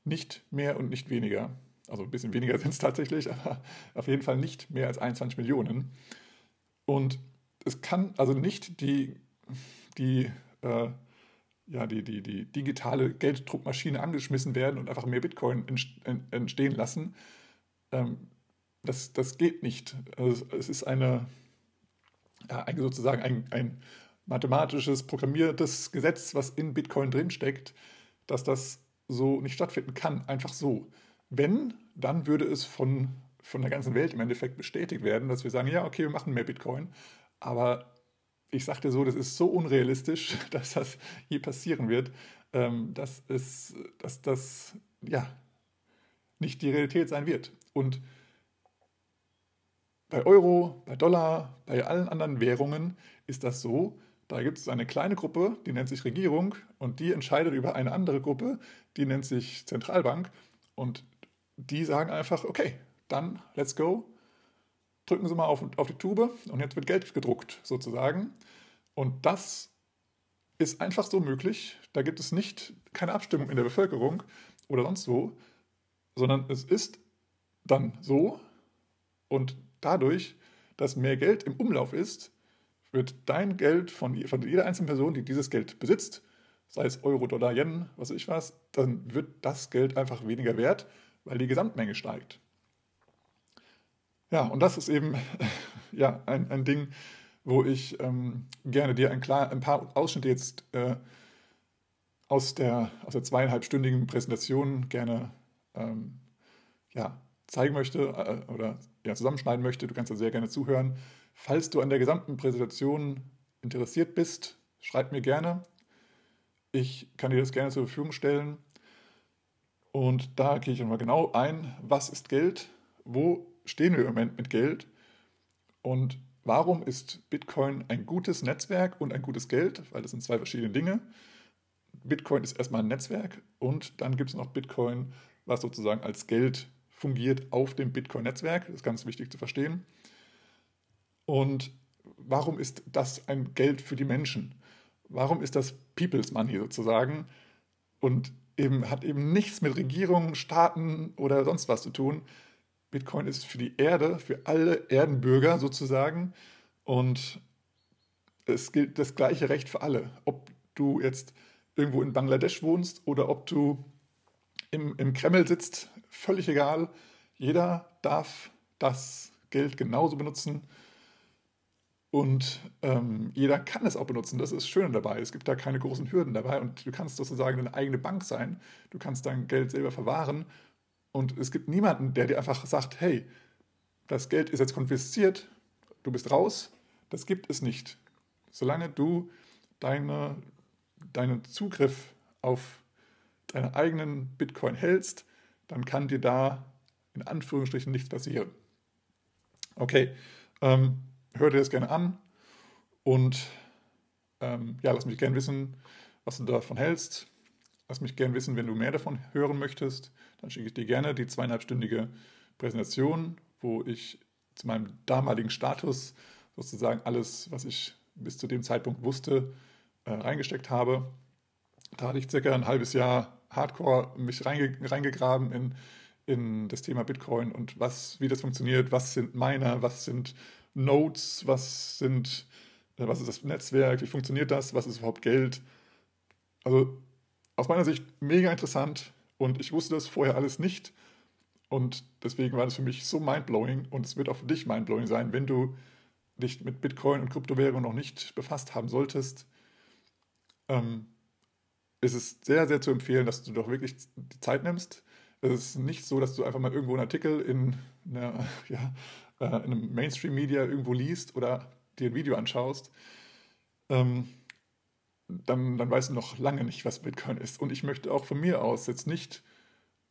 Nicht mehr und nicht weniger. Also ein bisschen weniger sind es tatsächlich, aber auf jeden Fall nicht mehr als 21 Millionen. Und es kann also nicht die, die, äh, ja, die, die, die digitale Gelddruckmaschine angeschmissen werden und einfach mehr Bitcoin entstehen lassen. Ähm, das, das geht nicht. Also es ist eine, ja, sozusagen ein, ein mathematisches, programmiertes Gesetz, was in Bitcoin drinsteckt, dass das so nicht stattfinden kann, einfach so. Wenn, dann würde es von, von der ganzen Welt im Endeffekt bestätigt werden, dass wir sagen, ja, okay, wir machen mehr Bitcoin, aber ich sagte so, das ist so unrealistisch, dass das je passieren wird, ähm, dass, es, dass das ja nicht die Realität sein wird. Und bei Euro, bei Dollar, bei allen anderen Währungen ist das so, da gibt es eine kleine Gruppe, die nennt sich Regierung und die entscheidet über eine andere Gruppe, die nennt sich Zentralbank und die sagen einfach, okay, dann let's go, drücken Sie mal auf, auf die Tube und jetzt wird Geld gedruckt sozusagen. Und das ist einfach so möglich. Da gibt es nicht keine Abstimmung in der Bevölkerung oder sonst wo, sondern es ist dann so und dadurch, dass mehr Geld im Umlauf ist, wird dein Geld von, von jeder einzelnen Person, die dieses Geld besitzt, sei es Euro, Dollar, Yen, was weiß ich was, dann wird das Geld einfach weniger wert, weil die Gesamtmenge steigt. Ja, und das ist eben ja, ein, ein Ding, wo ich ähm, gerne dir ein, klar, ein paar Ausschnitte jetzt äh, aus, der, aus der zweieinhalbstündigen Präsentation gerne ähm, ja, zeigen möchte äh, oder ja, zusammenschneiden möchte. Du kannst da sehr gerne zuhören. Falls du an der gesamten Präsentation interessiert bist, schreib mir gerne. Ich kann dir das gerne zur Verfügung stellen. Und da gehe ich nochmal genau ein, was ist Geld, wo stehen wir im Moment mit Geld und warum ist Bitcoin ein gutes Netzwerk und ein gutes Geld, weil das sind zwei verschiedene Dinge. Bitcoin ist erstmal ein Netzwerk und dann gibt es noch Bitcoin, was sozusagen als Geld fungiert auf dem Bitcoin-Netzwerk. Das ist ganz wichtig zu verstehen. Und warum ist das ein Geld für die Menschen? Warum ist das People's Money sozusagen? Und eben, hat eben nichts mit Regierungen, Staaten oder sonst was zu tun. Bitcoin ist für die Erde, für alle Erdenbürger sozusagen. Und es gilt das gleiche Recht für alle. Ob du jetzt irgendwo in Bangladesch wohnst oder ob du im, im Kreml sitzt, völlig egal. Jeder darf das Geld genauso benutzen und ähm, jeder kann es auch benutzen. Das ist schön dabei. Es gibt da keine großen Hürden dabei und du kannst sozusagen deine eigene Bank sein. Du kannst dein Geld selber verwahren und es gibt niemanden, der dir einfach sagt, hey, das Geld ist jetzt konfisziert, du bist raus. Das gibt es nicht. Solange du deine, deinen Zugriff auf deine eigenen Bitcoin hältst, dann kann dir da in Anführungsstrichen nichts passieren. Okay, ähm, hör dir das gerne an und ähm, ja, lass mich gerne wissen, was du davon hältst. Lass mich gerne wissen, wenn du mehr davon hören möchtest. Dann schicke ich dir gerne die zweieinhalbstündige Präsentation, wo ich zu meinem damaligen Status sozusagen alles, was ich bis zu dem Zeitpunkt wusste, äh, reingesteckt habe. Da hatte ich circa ein halbes Jahr Hardcore mich reinge reingegraben in, in das Thema Bitcoin und was, wie das funktioniert, was sind Miner, was sind Nodes, was sind, äh, was ist das Netzwerk, wie funktioniert das, was ist überhaupt Geld. Also aus meiner Sicht mega interessant und ich wusste das vorher alles nicht. Und deswegen war das für mich so mindblowing und es wird auch für dich mindblowing sein, wenn du dich mit Bitcoin und Kryptowährungen noch nicht befasst haben solltest. Ähm, ist sehr, sehr zu empfehlen, dass du doch wirklich die Zeit nimmst. Es ist nicht so, dass du einfach mal irgendwo einen Artikel in, einer, ja, äh, in einem Mainstream-Media irgendwo liest oder dir ein Video anschaust. Ähm, dann, dann weißt du noch lange nicht, was Bitcoin ist. Und ich möchte auch von mir aus jetzt nicht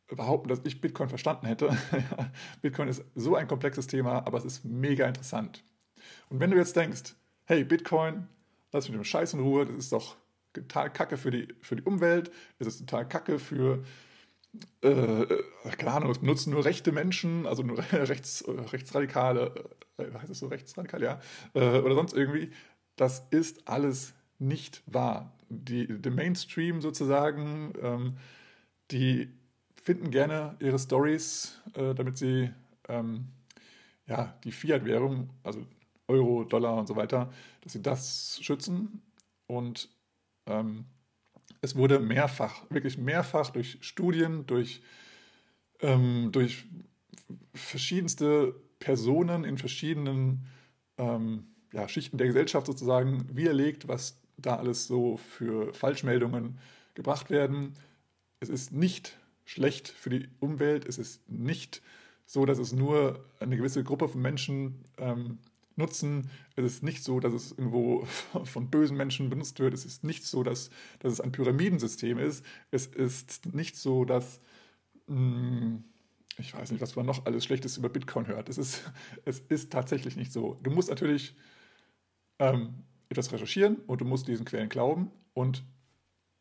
behaupten, dass ich Bitcoin verstanden hätte. Bitcoin ist so ein komplexes Thema, aber es ist mega interessant. Und wenn du jetzt denkst, hey, Bitcoin, lass mich mit dem Scheiß in Ruhe, das ist doch total kacke für die, für die Umwelt, es ist total kacke für, äh, keine Ahnung, es benutzen nur rechte Menschen, also nur rechts, Rechtsradikale, äh, heißt es so rechtsradikal, ja, äh, oder sonst irgendwie. Das ist alles nicht wahr. Die, der Mainstream sozusagen, ähm, die finden gerne ihre Stories, äh, damit sie ähm, ja, die Fiat-Währung, also Euro, Dollar und so weiter, dass sie das schützen. Und ähm, es wurde mehrfach, wirklich mehrfach durch Studien, durch, ähm, durch verschiedenste Personen in verschiedenen ähm, ja, Schichten der Gesellschaft sozusagen widerlegt, was da alles so für Falschmeldungen gebracht werden. Es ist nicht schlecht für die Umwelt, es ist nicht so, dass es nur eine gewisse Gruppe von Menschen ähm, nutzen. Es ist nicht so, dass es irgendwo von bösen Menschen benutzt wird. Es ist nicht so, dass, dass es ein Pyramidensystem ist. Es ist nicht so, dass, mh, hm, ich weiß nicht, was man noch alles Schlechtes über Bitcoin hört. Es ist, es ist tatsächlich nicht so. Du musst natürlich ähm, etwas recherchieren und du musst diesen Quellen glauben. Und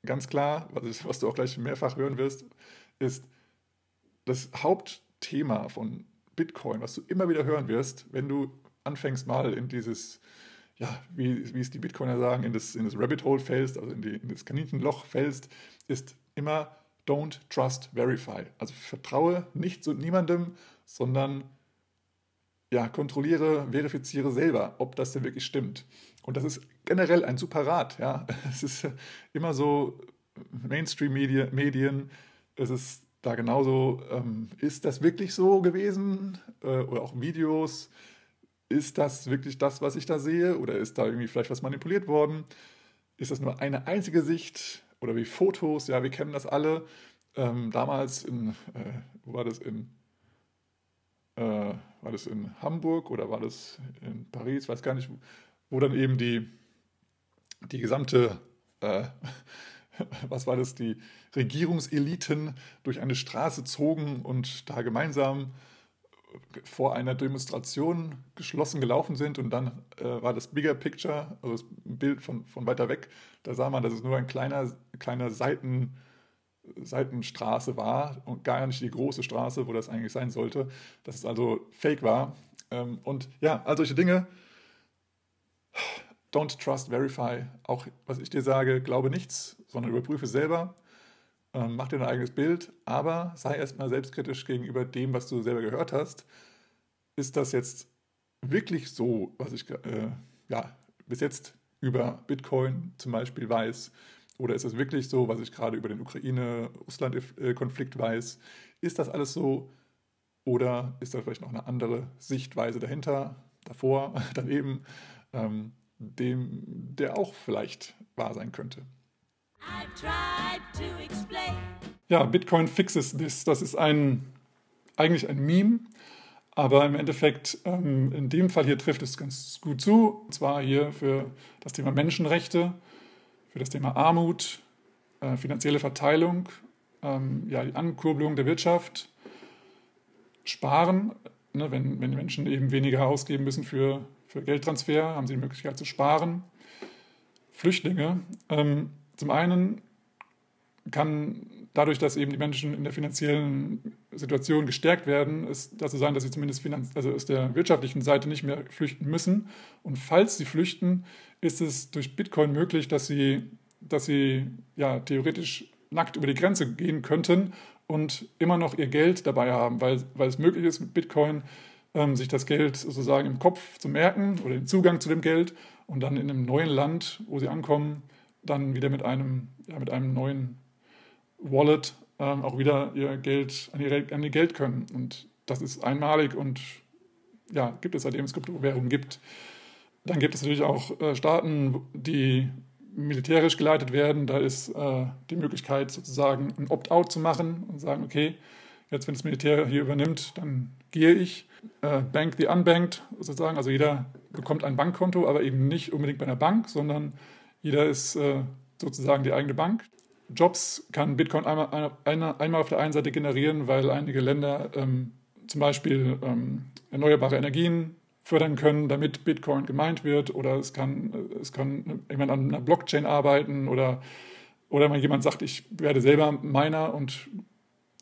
ganz klar, was, du auch gleich mehrfach hören wirst, ist das Hauptthema von Bitcoin, was du immer wieder hören wirst, wenn du anfängst mal in dieses, ja, wie, wie es die Bitcoiner sagen, in das, in das Rabbit Hole fällst, also in, die, in das Kaninchenloch fällst, ist immer don't trust, verify. Also vertraue nicht zu niemandem, sondern ja, kontrolliere, verifiziere selber, ob das denn wirklich stimmt. Und das ist generell ein super Rat. Ja? Es ist immer so, Mainstream-Medien, es ist da genauso, ähm, ist das wirklich so gewesen? Äh, oder auch Videos, ist das wirklich das, was ich da sehe? Oder ist da irgendwie vielleicht was manipuliert worden? Ist das nur eine einzige Sicht? Oder wie Fotos? Ja, wir kennen das alle. Ähm, damals in, äh, wo war das in, äh, war das in Hamburg oder war das in Paris? Weiß gar nicht, wo dann eben die, die gesamte, äh, was war das, die Regierungseliten durch eine Straße zogen und da gemeinsam vor einer Demonstration geschlossen gelaufen sind und dann äh, war das Bigger Picture, also das Bild von, von weiter weg, da sah man, dass es nur ein kleiner, kleiner Seiten, Seitenstraße war und gar nicht die große Straße, wo das eigentlich sein sollte, dass es also fake war. Ähm, und ja, all solche Dinge. Don't trust, verify. Auch was ich dir sage, glaube nichts, sondern überprüfe selber. ähm, mach dir ein eigenes Bild, aber sei erstmal selbstkritisch gegenüber dem, was du selber gehört hast. Ist das jetzt wirklich so, was ich äh, ja, bis jetzt über Bitcoin zum Beispiel weiß? Oder ist es wirklich so, was ich gerade über den Ukraine-Russland-Konflikt weiß? Ist das alles so? Oder ist da vielleicht noch eine andere Sichtweise dahinter, davor, daneben, ähm, dem, der auch vielleicht wahr sein könnte? Ja, Bitcoin fixes this. Das ist ein, eigentlich ein Meme, aber im Endeffekt, ähm, in dem Fall hier trifft es ganz gut zu. Und zwar hier für das Thema Menschenrechte, für das Thema Armut, äh, finanzielle Verteilung, ähm, ja, die Ankurbelung der Wirtschaft, Sparen. Ne, wenn, wenn die Menschen eben weniger ausgeben müssen für, für Geldtransfer, haben sie die Möglichkeit zu sparen. Flüchtlinge. Ähm, zum einen kann dadurch, dass eben die Menschen in der finanziellen Situation gestärkt werden, es dazu sein, dass sie zumindest finanz also aus der wirtschaftlichen Seite nicht mehr flüchten müssen. Und falls sie flüchten, ist es durch Bitcoin möglich, dass sie, dass sie ja, theoretisch nackt über die Grenze gehen könnten und immer noch ihr Geld dabei haben, weil, weil es möglich ist, mit Bitcoin sich das Geld sozusagen im Kopf zu merken oder den Zugang zu dem Geld und dann in einem neuen Land, wo sie ankommen, dann wieder mit einem, ja, mit einem neuen Wallet ähm, auch wieder ihr Geld an ihr, an ihr Geld können. Und das ist einmalig und ja, gibt es seitdem es Kryptowährungen gibt. Dann gibt es natürlich auch äh, Staaten, die militärisch geleitet werden. Da ist äh, die Möglichkeit, sozusagen ein Opt-out zu machen und sagen, okay, jetzt wenn das Militär hier übernimmt, dann gehe ich. Äh, Bank the Unbanked sozusagen, also jeder bekommt ein Bankkonto, aber eben nicht unbedingt bei einer Bank, sondern jeder ist äh, sozusagen die eigene Bank. Jobs kann Bitcoin einmal, einmal auf der einen Seite generieren, weil einige Länder ähm, zum Beispiel ähm, erneuerbare Energien fördern können, damit Bitcoin gemeint wird. Oder es kann, es kann jemand an einer Blockchain arbeiten oder, oder wenn jemand sagt, ich werde selber Miner und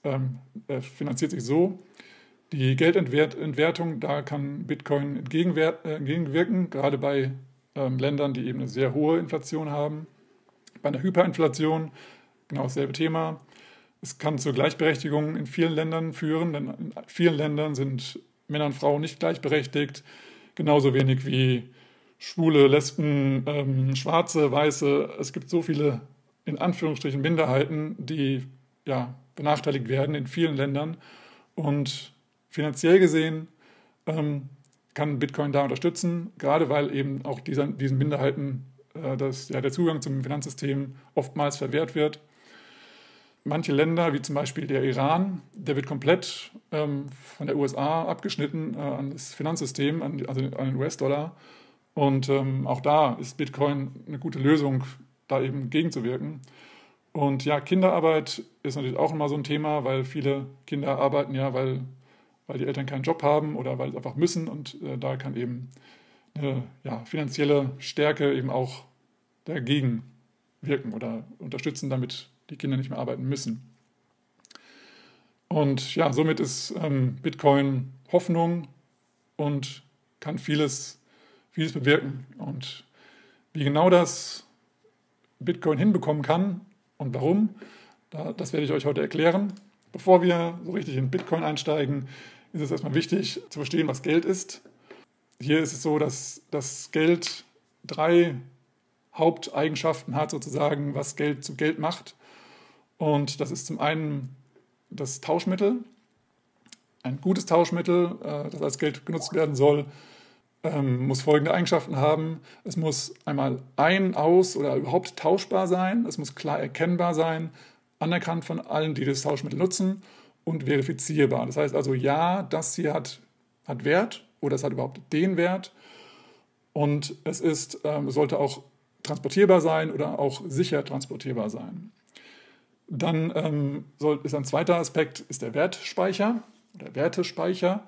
ähm, finanziert sich so. Die Geldentwertung, da kann Bitcoin entgegenwirken, gerade bei ähm, Ländern, die eben eine sehr hohe Inflation haben. Bei einer Hyperinflation genau dasselbe Thema. Es kann zur Gleichberechtigung in vielen Ländern führen, denn in vielen Ländern sind Männer und Frauen nicht gleichberechtigt, genauso wenig wie Schwule, Lesben, ähm, Schwarze, Weiße. Es gibt so viele, in Anführungsstrichen, Minderheiten, die ja, benachteiligt werden in vielen Ländern. Und finanziell gesehen ähm, kann Bitcoin da unterstützen, gerade weil eben auch dieser, diesen Minderheiten äh, das, ja, der Zugang zum Finanzsystem oftmals verwehrt wird manche Länder, wie zum Beispiel der Iran, der wird komplett ähm, von der USA abgeschnitten äh, an das Finanzsystem, an, also an den US-Dollar. Und ähm, auch da ist Bitcoin eine gute Lösung, da eben gegenzuwirken. Und ja, Kinderarbeit ist natürlich auch immer so ein Thema, weil viele Kinder arbeiten ja, weil, weil die Eltern keinen Job haben oder weil sie einfach müssen. Und äh, da kann eben eine ja, finanzielle Stärke eben auch dagegen wirken oder unterstützen, damit die Kinder nicht mehr arbeiten müssen. Und ja, somit ist ähm, Bitcoin Hoffnung und kann vieles, vieles bewirken. Und wie genau das Bitcoin hinbekommen kann und warum, da, das werde ich euch heute erklären. Bevor wir so richtig in Bitcoin einsteigen, ist es erstmal wichtig zu verstehen, was Geld ist. Hier ist es so, dass das Geld drei Haupteigenschaften hat, sozusagen, was Geld zu Geld macht. Und das ist zum einen das Tauschmittel, ein gutes Tauschmittel, äh, das als Geld genutzt werden soll, ähm, muss folgende Eigenschaften haben. Es muss einmal ein, aus oder überhaupt tauschbar sein. Es muss klar erkennbar sein, anerkannt von allen, die das Tauschmittel nutzen und verifizierbar. Das heißt also, ja, das hier hat, hat Wert oder es hat überhaupt den Wert. Und es ist, ähm, sollte auch transportierbar sein oder auch sicher transportierbar sein. Dann ähm, soll, ist ein zweiter Aspekt ist der Wertspeicher oder Wertespeicher.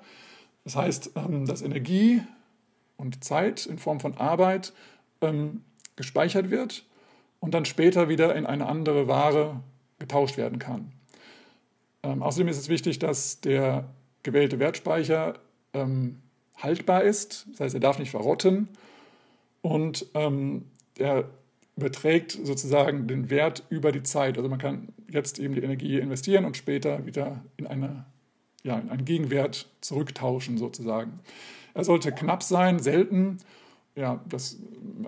Das heißt, ähm, dass Energie und Zeit in Form von Arbeit ähm, gespeichert wird und dann später wieder in eine andere Ware getauscht werden kann. Ähm, außerdem ist es wichtig, dass der gewählte Wertspeicher ähm, haltbar ist, das heißt, er darf nicht verrotten und ähm, der überträgt sozusagen den Wert über die Zeit. Also man kann jetzt eben die Energie investieren und später wieder in, eine, ja, in einen Gegenwert zurücktauschen sozusagen. Er sollte knapp sein, selten. Ja, das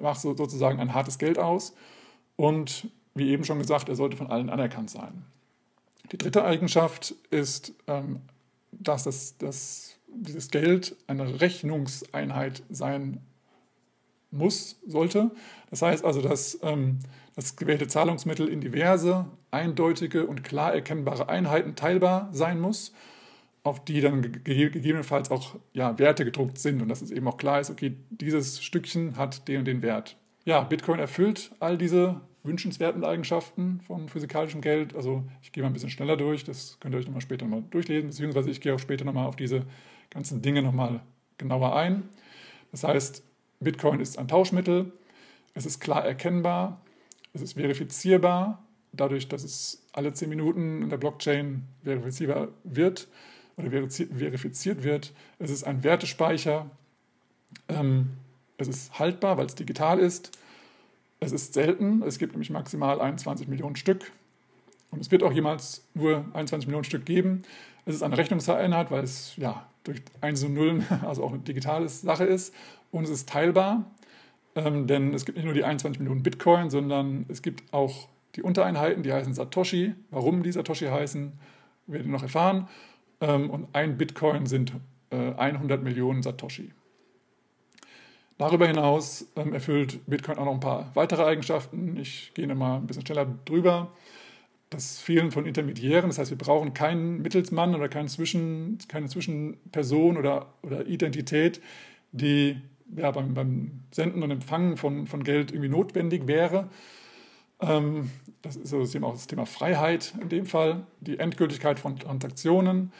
macht so, sozusagen ein hartes Geld aus. Und wie eben schon gesagt, er sollte von allen anerkannt sein. Die dritte Eigenschaft ist, ähm, dass das, das, dieses Geld eine Rechnungseinheit sein muss, sollte. Das heißt also, dass ähm, das gewählte Zahlungsmittel in diverse, eindeutige und klar erkennbare Einheiten teilbar sein muss, auf die dann gegebenenfalls auch ja, Werte gedruckt sind und dass es eben auch klar ist, okay, dieses Stückchen hat den und den Wert. Ja, Bitcoin erfüllt all diese wünschenswerten Eigenschaften von physikalischem Geld. Also ich gehe mal ein bisschen schneller durch, das könnt ihr euch nochmal später nochmal durchlesen, beziehungsweise ich gehe auch später nochmal auf diese ganzen Dinge nochmal genauer ein. Das heißt, Bitcoin ist ein Tauschmittel, es ist klar erkennbar, es ist verifizierbar, dadurch, dass es alle zehn Minuten in der Blockchain verifizierbar wird oder verifiziert wird. Es ist ein Wertespeicher, ähm, es ist haltbar, weil es digital ist es ist selten, es gibt nämlich maximal 21 Millionen Stück und es wird auch jemals nur 21 Millionen Stück geben. Es ist eine Rechnungseinheit, weil es ja durch 1 und Nullen, also auch eine digitale Sache ist und es ist teilbar, ähm, denn es gibt nicht nur die 21 Millionen Bitcoin, sondern es gibt auch die Untereinheiten, die heißen Satoshi. Warum die Satoshi heißen, werdet ihr noch erfahren. Ähm, und ein Bitcoin sind äh, 100 Millionen Satoshi. Darüber hinaus ähm, erfüllt Bitcoin auch noch ein paar weitere Eigenschaften. Ich gehe mal ein bisschen schneller drüber. Das Fehlen von Intermediären, das heißt, wir brauchen keinen Mittelsmann oder keinen Zwischen, keine Zwischenperson oder, oder Identität, die ja, beim, beim Senden und Empfangen von, von Geld irgendwie notwendig wäre. Ähm, das ist auch das Thema Freiheit in dem Fall, die Endgültigkeit von Transaktionen.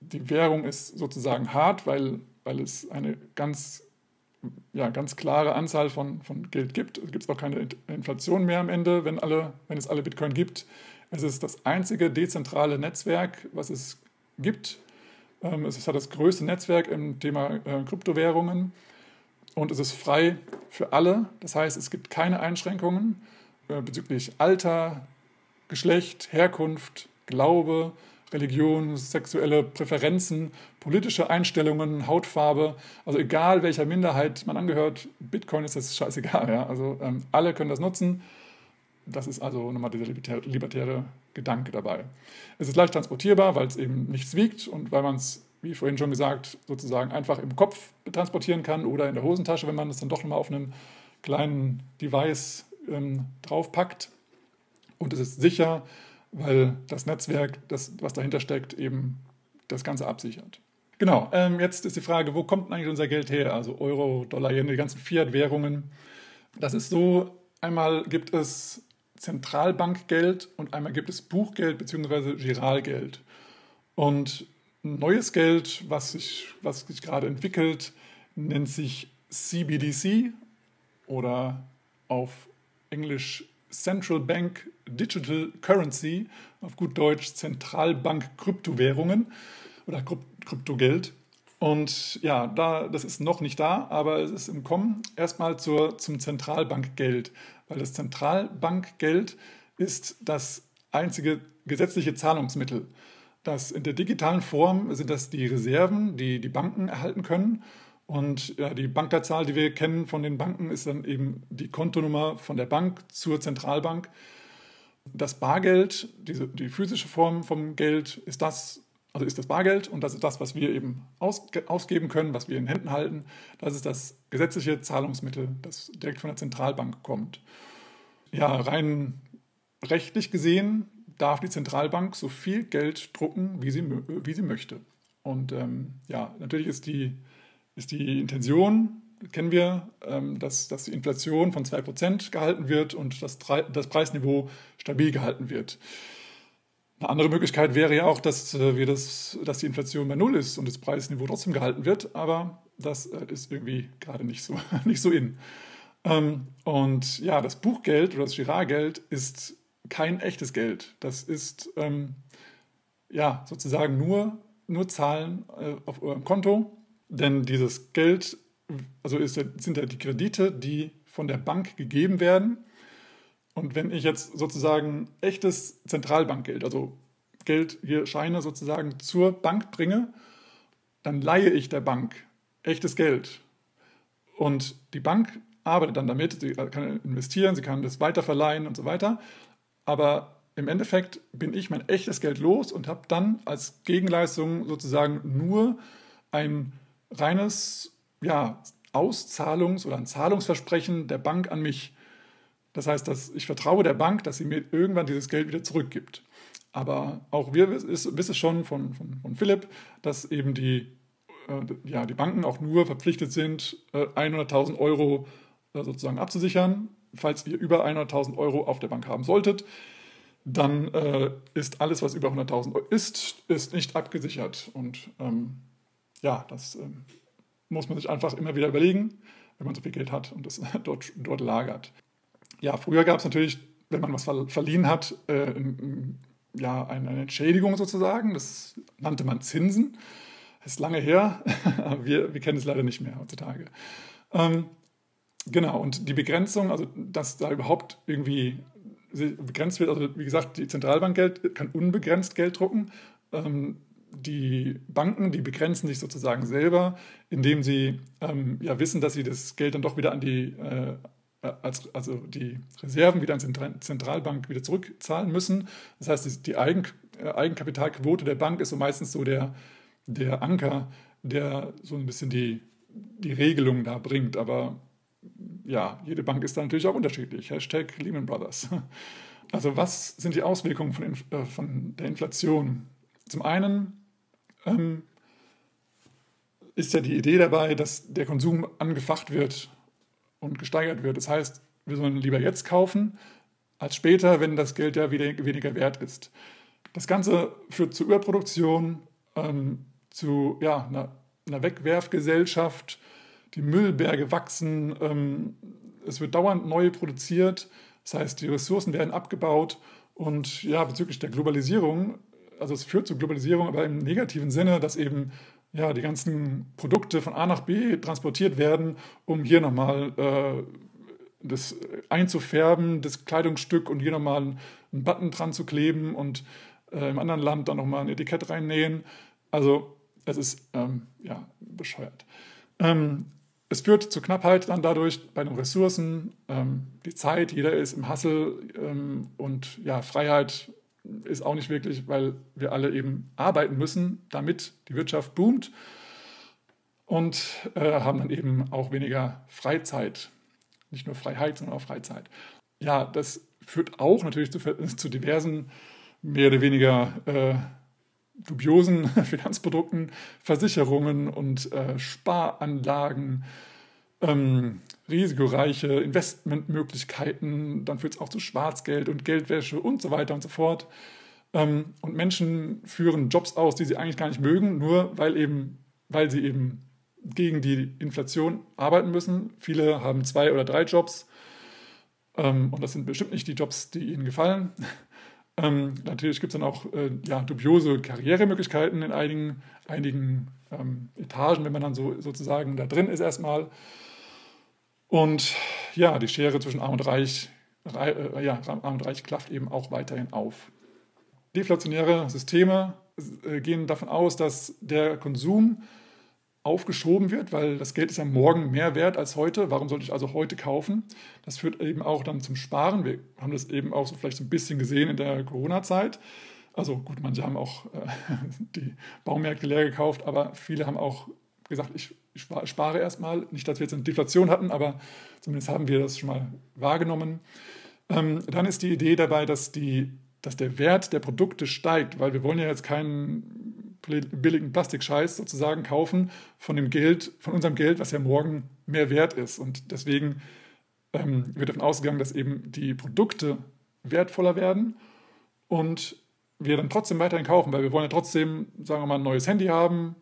Die Währung ist sozusagen hart, weil, weil es eine ganz ja, ganz klare Anzahl von, von Geld gibt. Es gibt auch keine Inflation mehr am Ende, wenn, alle, wenn es alle Bitcoin gibt. Es ist das einzige dezentrale Netzwerk, was es gibt. Ähm, es hat das größte Netzwerk im Thema äh, Kryptowährungen und es ist frei für alle. Das heißt, es gibt keine Einschränkungen äh, bezüglich Alter, Geschlecht, Herkunft, Glaube, Religion, sexuelle Präferenzen, politische Einstellungen, Hautfarbe, also egal welcher Minderheit man angehört, Bitcoin ist das scheißegal. Ja? Also ähm, alle können das nutzen. Das ist also nochmal dieser libertäre, Gedanke dabei. Es ist leicht transportierbar, weil es eben nichts wiegt und weil man es, wie vorhin schon gesagt, sozusagen einfach im Kopf transportieren kann oder in der Hosentasche, wenn man es dann doch nochmal auf einem kleinen Device ähm, draufpackt. Und es ist sicher, weil das Netzwerk, das, was dahinter steckt, eben das Ganze absichert. Genau, ähm, jetzt ist die Frage, wo kommt eigentlich unser Geld her? Also Euro, Dollar, Yen, die ganzen Fiat-Währungen. Das ist so, einmal gibt es Zentralbankgeld und einmal gibt es Buchgeld bzw. Giralgeld. Und neues Geld, was sich, was sich gerade entwickelt, nennt sich CBDC oder auf Englisch Central Bank Digital Currency, auf gut Deutsch Zentralbank Kryptowährungen oder Kryptogeld. Und ja, da, das ist noch nicht da, aber es ist im Kommen. Erstmal zur, zum Zentralbankgeld, weil das Zentralbankgeld ist das einzige gesetzliche Zahlungsmittel. Das in der digitalen Form sind das die Reserven, die die Banken erhalten können. Und ja, die Bankleitzahl, die wir kennen von den Banken, ist dann eben die Kontonummer von der Bank zur Zentralbank. Das Bargeld, diese, die physische Form vom Geld, ist das, also ist das Bargeld und das ist das, was wir eben aus, ausgeben können, was wir in Händen halten. Das ist das gesetzliche Zahlungsmittel, das direkt von der Zentralbank kommt. Ja, rein rechtlich gesehen darf die Zentralbank so viel Geld drucken, wie sie, wie sie möchte. Und ähm, ja, natürlich ist die ist die Intention, kennen wir, ähm, dass, dass die Inflation von 2% gehalten wird und das, das Preisniveau stabil gehalten wird. Eine andere Möglichkeit wäre ja auch, dass, äh, wir das, dass die Inflation bei Null ist und das Preisniveau trotzdem gehalten wird, aber das äh, ist irgendwie gerade nicht so, nicht so in. Ähm, und ja, das Buchgeld oder das Girardgeld ist kein echtes Geld. Das ist ähm, ja sozusagen nur, nur Zahlen äh, auf eurem Konto denn dieses Geld, also ist, sind ja die Kredite, die von der Bank gegeben werden. Und wenn ich jetzt sozusagen echtes Zentralbankgeld, also Geld, hier Scheine sozusagen zur Bank bringe, dann leihe ich der Bank echtes Geld. Und die Bank arbeitet dann damit, sie kann investieren, sie kann das weiterverleihen und so weiter. Aber im Endeffekt bin ich mein echtes Geld los und habe dann als Gegenleistung sozusagen nur ein reines ja, Auszahlungs- oder ein Zahlungsversprechen der Bank an mich. Das heißt, dass ich vertraue der Bank, dass sie mir irgendwann dieses Geld wieder zurückgibt. Aber auch wir wissen schon von, von, von Philipp, dass eben die, äh, ja, die Banken auch nur verpflichtet sind, äh, 100.000 Euro äh, sozusagen abzusichern. Falls ihr über 100.000 Euro auf der Bank haben solltet, dann äh, ist alles, was über 100.000 Euro ist, ist nicht abgesichert. Und ähm, ja, das ähm, muss man sich einfach immer wieder überlegen, wenn man so viel Geld hat und es dort, dort lagert. Ja, früher gab es natürlich, wenn man was verliehen hat, äh, ja, eine, eine Entschädigung sozusagen. Das nannte man Zinsen. Das ist lange her, wir, wir kennen es leider nicht mehr heutzutage. Ähm, genau, und die Begrenzung, also dass da überhaupt irgendwie begrenzt wird. Also wie gesagt, die Zentralbank Geld, kann unbegrenzt Geld drucken. Ähm, die Banken, die begrenzen sich sozusagen selber, indem sie ähm, ja wissen, dass sie das Geld dann doch wieder an die, äh, als, also die Reserven wieder an die Zentralbank wieder zurückzahlen müssen. Das heißt, die Eigen, äh, Eigenkapitalquote der Bank ist so meistens so der, der Anker, der so ein bisschen die, die Regelung da bringt. Aber ja, jede Bank ist da natürlich auch unterschiedlich. Hashtag Lehman Brothers. Also was sind die Auswirkungen von, äh, von der Inflation? Zum einen ähm, ist ja die Idee dabei, dass der Konsum angefacht wird und gesteigert wird. Das heißt, wir sollen lieber jetzt kaufen als später, wenn das Geld ja wieder, weniger wert ist. Das Ganze führt zur Überproduktion, ähm, zu ja, einer, einer Wegwerfgesellschaft, die Müllberge wachsen, ähm, es wird dauernd neu produziert, das heißt, die Ressourcen werden abgebaut und ja, bezüglich der Globalisierung, also es führt zur Globalisierung, aber im negativen Sinne, dass eben ja, die ganzen Produkte von A nach B transportiert werden, um hier nochmal äh, das einzufärben, das Kleidungsstück und hier nochmal einen Button dran zu kleben und äh, im anderen Land dann nochmal ein Etikett reinnähen. Also es ist ähm, ja, bescheuert. Ähm, es führt zur Knappheit dann dadurch bei den Ressourcen, ähm, die Zeit, jeder ist im Hassel ähm, und ja, Freiheit ist auch nicht wirklich, weil wir alle eben arbeiten müssen, damit die Wirtschaft boomt und äh, haben dann eben auch weniger Freizeit. Nicht nur Freiheit, sondern auch Freizeit. Ja, das führt auch natürlich zu, zu diversen, mehr oder weniger äh, dubiosen Finanzprodukten, Versicherungen und äh, Sparanlagen, ähm, risikoreiche Investmentmöglichkeiten, dann führt es auch zu Schwarzgeld und Geldwäsche und so weiter und so fort. Ähm, und Menschen führen Jobs aus, die sie eigentlich gar nicht mögen, nur weil, eben, weil sie eben gegen die Inflation arbeiten müssen. Viele haben zwei oder drei Jobs ähm, und das sind bestimmt nicht die Jobs, die ihnen gefallen. Ähm, natürlich gibt es dann auch äh, ja, dubiose Karrieremöglichkeiten in einigen, einigen ähm, Etagen, wenn man dann so sozusagen da drin ist erstmal. Und ja, die Schere zwischen Arm und Reich, äh, ja, Arm und Reich klafft eben auch weiterhin auf. Deflationäre Systeme äh, gehen davon aus, dass der Konsum aufgeschoben wird, weil das Geld ist ja morgen mehr wert als heute. Warum sollte ich also heute kaufen? Das führt eben auch dann zum Sparen. Wir haben das eben auch so vielleicht so ein bisschen gesehen in der Corona-Zeit. Also gut, manche haben auch äh, die Baumärkte leer gekauft, aber viele haben auch gesagt, ich, ich spare erstmal. Nicht, dass wir jetzt eine Deflation hatten, aber zumindest haben wir das schon mal wahrgenommen. Ähm, dann ist die Idee dabei, dass, die, dass der Wert der Produkte steigt, weil wir wollen ja jetzt keinen billigen Plastikscheiß sozusagen kaufen von dem Geld, von unserem Geld, was ja morgen mehr wert ist. Und deswegen ähm, wird davon ausgegangen, dass eben die Produkte wertvoller werden und wir dann trotzdem weiterhin kaufen, weil wir wollen ja trotzdem, sagen wir mal, ein neues Handy haben,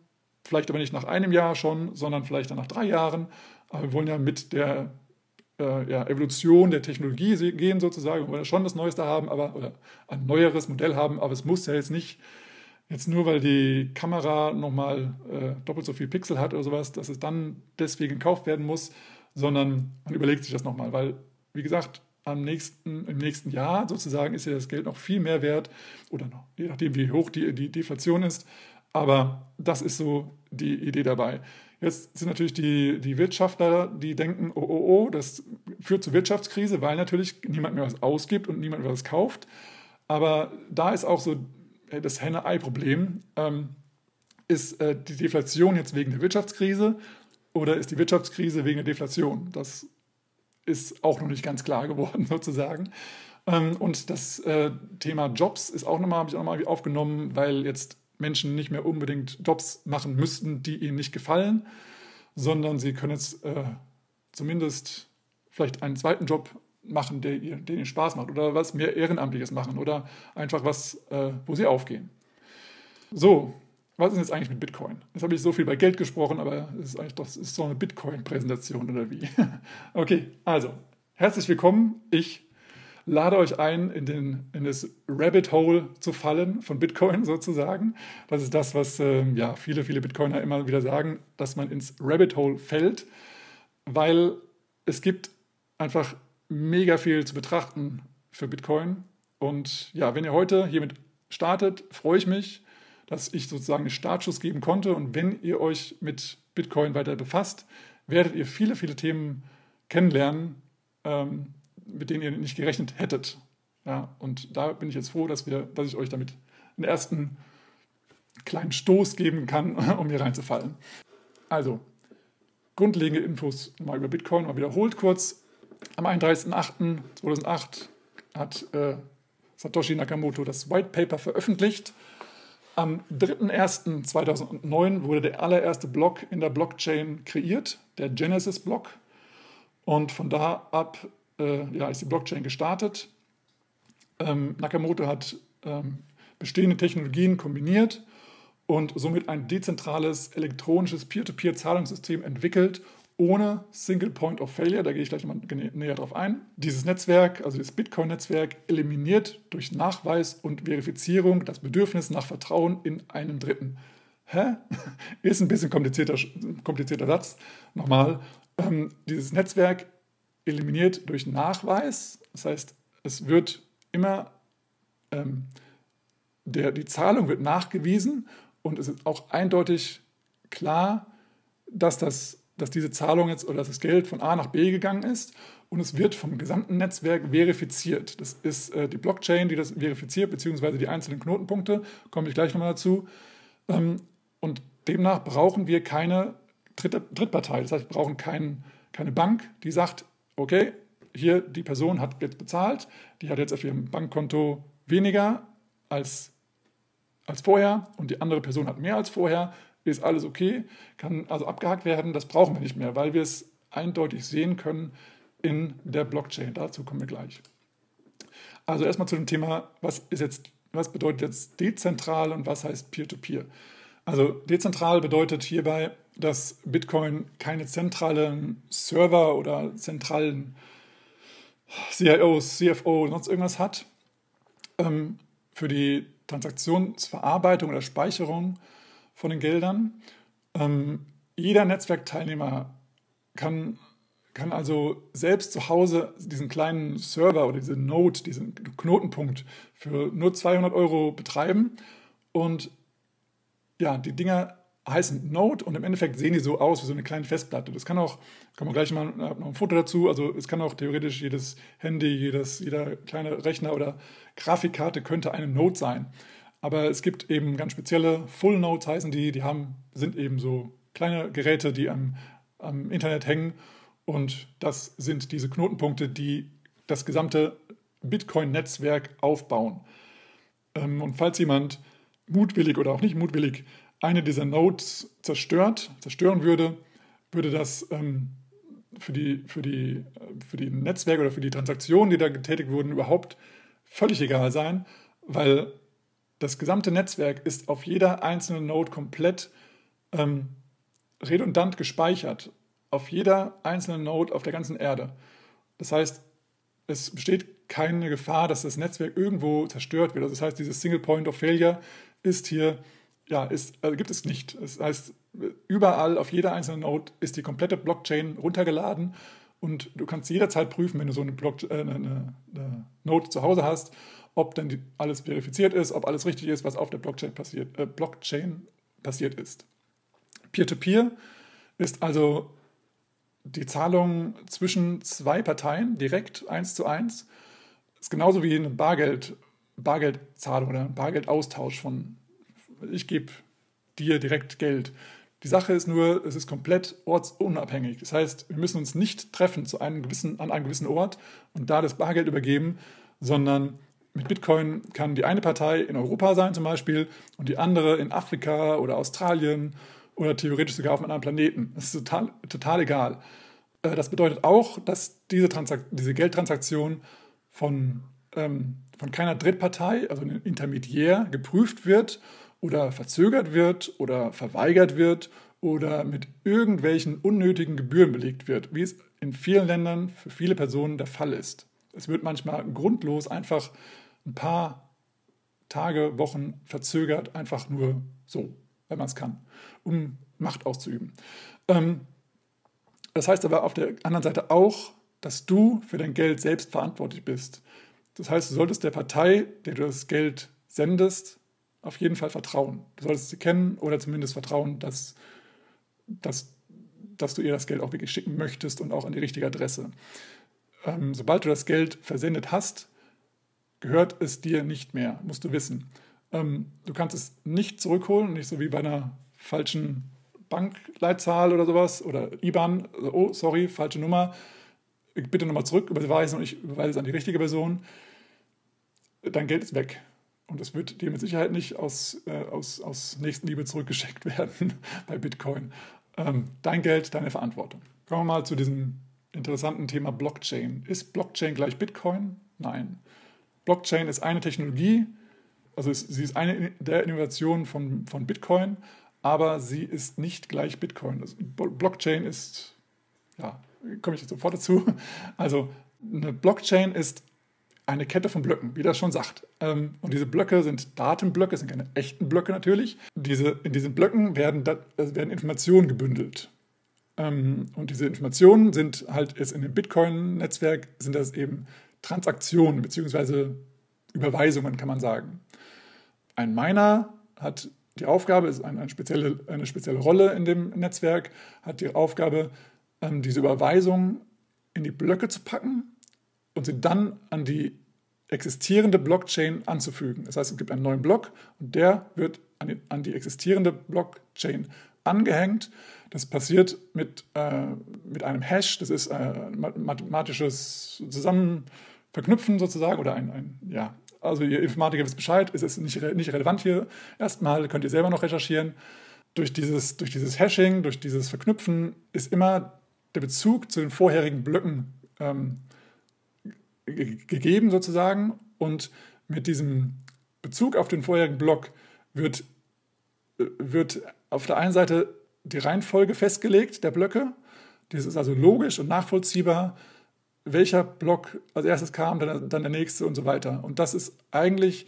vielleicht aber nicht nach einem Jahr schon, sondern vielleicht dann nach drei Jahren. Aber wir wollen ja mit der äh, ja, Evolution der Technologie gehen sozusagen. Wir wollen ja schon das Neueste haben, aber oder ein neueres Modell haben, aber es muss ja jetzt nicht jetzt nur, weil die Kamera nochmal äh, doppelt so viel Pixel hat oder sowas, dass es dann deswegen gekauft werden muss, sondern man überlegt sich das nochmal, weil, wie gesagt, am nächsten, im nächsten Jahr sozusagen ist ja das Geld noch viel mehr wert oder noch, je nachdem, wie hoch die, die Deflation ist. Aber das ist so die Idee dabei. Jetzt sind natürlich die, die Wirtschaftler, die denken, oh, oh, oh, das führt zur Wirtschaftskrise, weil natürlich niemand mehr was ausgibt und niemand mehr was kauft. Aber da ist auch so das Henne-Ei-Problem. Ähm, ist äh, die Deflation jetzt wegen der Wirtschaftskrise oder ist die Wirtschaftskrise wegen der Deflation? Das ist auch noch nicht ganz klar geworden, sozusagen. Ähm, und das äh, Thema Jobs ist auch nochmal, habe ich auch nochmal aufgenommen, weil jetzt Menschen nicht mehr unbedingt Jobs machen müssten, die ihnen nicht gefallen, sondern sie können jetzt äh, zumindest vielleicht einen zweiten Job machen, der, den ihnen Spaß macht oder was mehr Ehrenamtliches machen oder einfach was, äh, wo sie aufgehen. So, was ist jetzt eigentlich mit Bitcoin? Jetzt habe ich so viel bei Geld gesprochen, aber es ist eigentlich doch, ist so eine Bitcoin-Präsentation oder wie? okay, also, herzlich willkommen. Ich lade euch ein, in, den, in das Rabbit Hole zu fallen von Bitcoin sozusagen. Das ist das, was äh, ja, viele, viele Bitcoiner immer wieder sagen, dass man ins Rabbit Hole fällt, weil es gibt einfach mega viel zu betrachten für Bitcoin. Und ja, wenn ihr heute hiermit startet, freue ich mich dass ich sozusagen einen Startschuss geben konnte. Und wenn ihr euch mit Bitcoin weiter befasst, werdet ihr viele, viele Themen kennenlernen, ähm, mit denen ihr nicht gerechnet hättet. Ja, und da bin ich jetzt froh, dass, wir, dass ich euch damit einen ersten kleinen Stoß geben kann, um hier reinzufallen. Also, grundlegende Infos mal über Bitcoin, mal wiederholt kurz. Am 31.08.2008 hat äh, Satoshi Nakamoto das White Paper veröffentlicht am 3.1.2009 wurde der allererste Block in der Blockchain kreiert, der Genesis-Block. Und von da ab äh, ja, ist die Blockchain gestartet. Ähm, Nakamoto hat ähm, bestehende Technologien kombiniert und somit ein dezentrales elektronisches Peer-to-Peer-Zahlungssystem entwickelt ohne Single Point of Failure, da gehe ich gleich nochmal näher drauf ein. Dieses Netzwerk, also das Bitcoin-Netzwerk, eliminiert durch Nachweis und Verifizierung das Bedürfnis nach Vertrauen in einen Dritten. Hä? Ist ein bisschen komplizierter, komplizierter Satz. Nochmal, ähm, dieses Netzwerk eliminiert durch Nachweis, das heißt, es wird immer, ähm, der, die Zahlung wird nachgewiesen und es ist auch eindeutig klar, dass das dass diese Zahlung jetzt oder dass das Geld von A nach B gegangen ist und es wird vom gesamten Netzwerk verifiziert. Das ist äh, die Blockchain, die das verifiziert, beziehungsweise die einzelnen Knotenpunkte, komme ich gleich nochmal dazu. Ähm, und demnach brauchen wir keine Dritt Drittpartei. Das heißt, wir brauchen kein, keine Bank, die sagt, okay, hier die Person hat jetzt bezahlt, die hat jetzt auf ihrem Bankkonto weniger als, als vorher und die andere Person hat mehr als vorher ist alles okay, kann also abgehakt werden. Das brauchen wir nicht mehr, weil wir es eindeutig sehen können in der Blockchain. Dazu kommen wir gleich. Also erstmal zu dem Thema, was, ist jetzt, was bedeutet jetzt dezentral und was heißt Peer-to-Peer? -Peer? Also dezentral bedeutet hierbei, dass Bitcoin keine zentralen Server oder zentralen CIOs, CFO, sonst irgendwas hat. Ähm, für die Transaktionsverarbeitung oder Speicherung von den Geldern. Ähm, jeder Netzwerkteilnehmer kann, kann also selbst zu Hause diesen kleinen Server oder diese Node, diesen Knotenpunkt für nur 200 Euro betreiben. Und ja, die Dinger heißen Node und im Endeffekt sehen die so aus wie so eine kleine Festplatte. Das kann auch, kann man gleich mal noch ein Foto dazu, also es kann auch theoretisch jedes Handy, jedes, jeder kleine Rechner oder Grafikkarte könnte eine Node sein. Aber es gibt eben ganz spezielle Full Nodes heißen die, die haben, sind eben so kleine Geräte, die am, am Internet hängen. Und das sind diese Knotenpunkte, die das gesamte Bitcoin-Netzwerk aufbauen. Ähm, und falls jemand mutwillig oder auch nicht mutwillig eine dieser Nodes zerstört, zerstören würde, würde das ähm, für, die, für, die, für die Netzwerke oder für die Transaktionen, die da getätigt wurden, überhaupt völlig egal sein, weil das gesamte Netzwerk ist auf jeder einzelnen Node komplett ähm, redundant gespeichert. Auf jeder einzelnen Node auf der ganzen Erde. Das heißt, es besteht keine Gefahr, dass das Netzwerk irgendwo zerstört wird. Also das heißt, dieses Single Point of Failure ist hier, ja, ist, also gibt es nicht. Das heißt, überall auf jeder einzelnen Node ist die komplette Blockchain runtergeladen und du kannst jederzeit prüfen, wenn du so eine, Block, äh, eine, eine Node zu Hause hast, ob dann die, alles verifiziert ist, ob alles richtig ist, was auf der Blockchain passiert, äh, Blockchain passiert ist. Peer-to-Peer -Peer ist also die Zahlung zwischen zwei Parteien direkt eins zu eins. Ist genauso wie eine Bargeld, Bargeldzahlung oder ein Bargeldaustausch von ich gebe dir direkt Geld. Die Sache ist nur, es ist komplett ortsunabhängig. Das heißt, wir müssen uns nicht treffen zu einem gewissen, an einem gewissen Ort und da das Bargeld übergeben, sondern mit Bitcoin kann die eine Partei in Europa sein zum Beispiel und die andere in Afrika oder Australien oder theoretisch sogar auf einem anderen Planeten. Das ist total, total egal. Äh, das bedeutet auch, dass diese, diese Geldtransaktion von, ähm, von keiner Drittpartei, also einem Intermediär, geprüft wird oder verzögert wird oder verweigert wird oder mit irgendwelchen unnötigen Gebühren belegt wird, wie es in vielen Ländern für viele Personen der Fall ist. Es wird manchmal grundlos einfach ein paar Tage, Wochen verzögert, einfach nur so, wenn man es kann, um Macht auszuüben. Ähm, das heißt aber auf der anderen Seite auch, dass du für dein Geld selbst verantwortlich bist. Das heißt, du solltest der Partei, der du das Geld sendest, auf jeden Fall vertrauen. Du solltest sie kennen oder zumindest vertrauen, dass, dass, dass du ihr das Geld auch wirklich schicken möchtest und auch an die richtige Adresse. Ähm, sobald du das Geld versendet hast, gehört es dir nicht mehr, musst du wissen. Ähm, du kannst es nicht zurückholen, nicht so wie bei einer falschen Bankleitzahl oder sowas oder IBAN. Also, oh, sorry, falsche Nummer. Bitte nochmal zurück überweisen und ich überweise es an die richtige Person. Dein Geld ist weg. Und es wird dir mit Sicherheit nicht aus, äh, aus, aus Nächstenliebe zurückgeschickt werden bei Bitcoin. Ähm, dein Geld, deine Verantwortung. Kommen wir mal zu diesem interessanten Thema Blockchain. Ist Blockchain gleich Bitcoin? Nein. Blockchain ist eine Technologie, also es, sie ist eine der Innovationen von, von Bitcoin, aber sie ist nicht gleich Bitcoin. Also Blockchain ist, ja, komme ich jetzt sofort dazu. Also eine Blockchain ist eine Kette von Blöcken, wie das schon sagt. Ähm, und diese Blöcke sind Datenblöcke, sind keine echten Blöcke natürlich. Diese, in diesen Blöcken werden, werden Informationen gebündelt. Ähm, und diese Informationen sind halt jetzt in dem Bitcoin-Netzwerk, sind das eben Transaktionen bzw. Überweisungen, kann man sagen. Ein Miner hat die Aufgabe, ist eine, eine, spezielle, eine spezielle Rolle in dem Netzwerk, hat die Aufgabe, ähm, diese Überweisung in die Blöcke zu packen und sie dann an die existierende Blockchain anzufügen. Das heißt, es gibt einen neuen Block und der wird an die, an die existierende Blockchain angehängt. Das passiert mit, äh, mit einem Hash, das ist äh, mathematisches Zusammenverknüpfen sozusagen oder ein, ein ja, also ihr Informatiker wisst Bescheid, ist es nicht, nicht relevant hier. Erstmal könnt ihr selber noch recherchieren. Durch dieses, durch dieses Hashing, durch dieses Verknüpfen ist immer der Bezug zu den vorherigen Blöcken ähm, gegeben sozusagen und mit diesem Bezug auf den vorherigen Block wird, wird auf der einen Seite die Reihenfolge festgelegt der Blöcke. Das ist also logisch und nachvollziehbar, welcher Block als erstes kam, dann, dann der nächste und so weiter. Und das ist eigentlich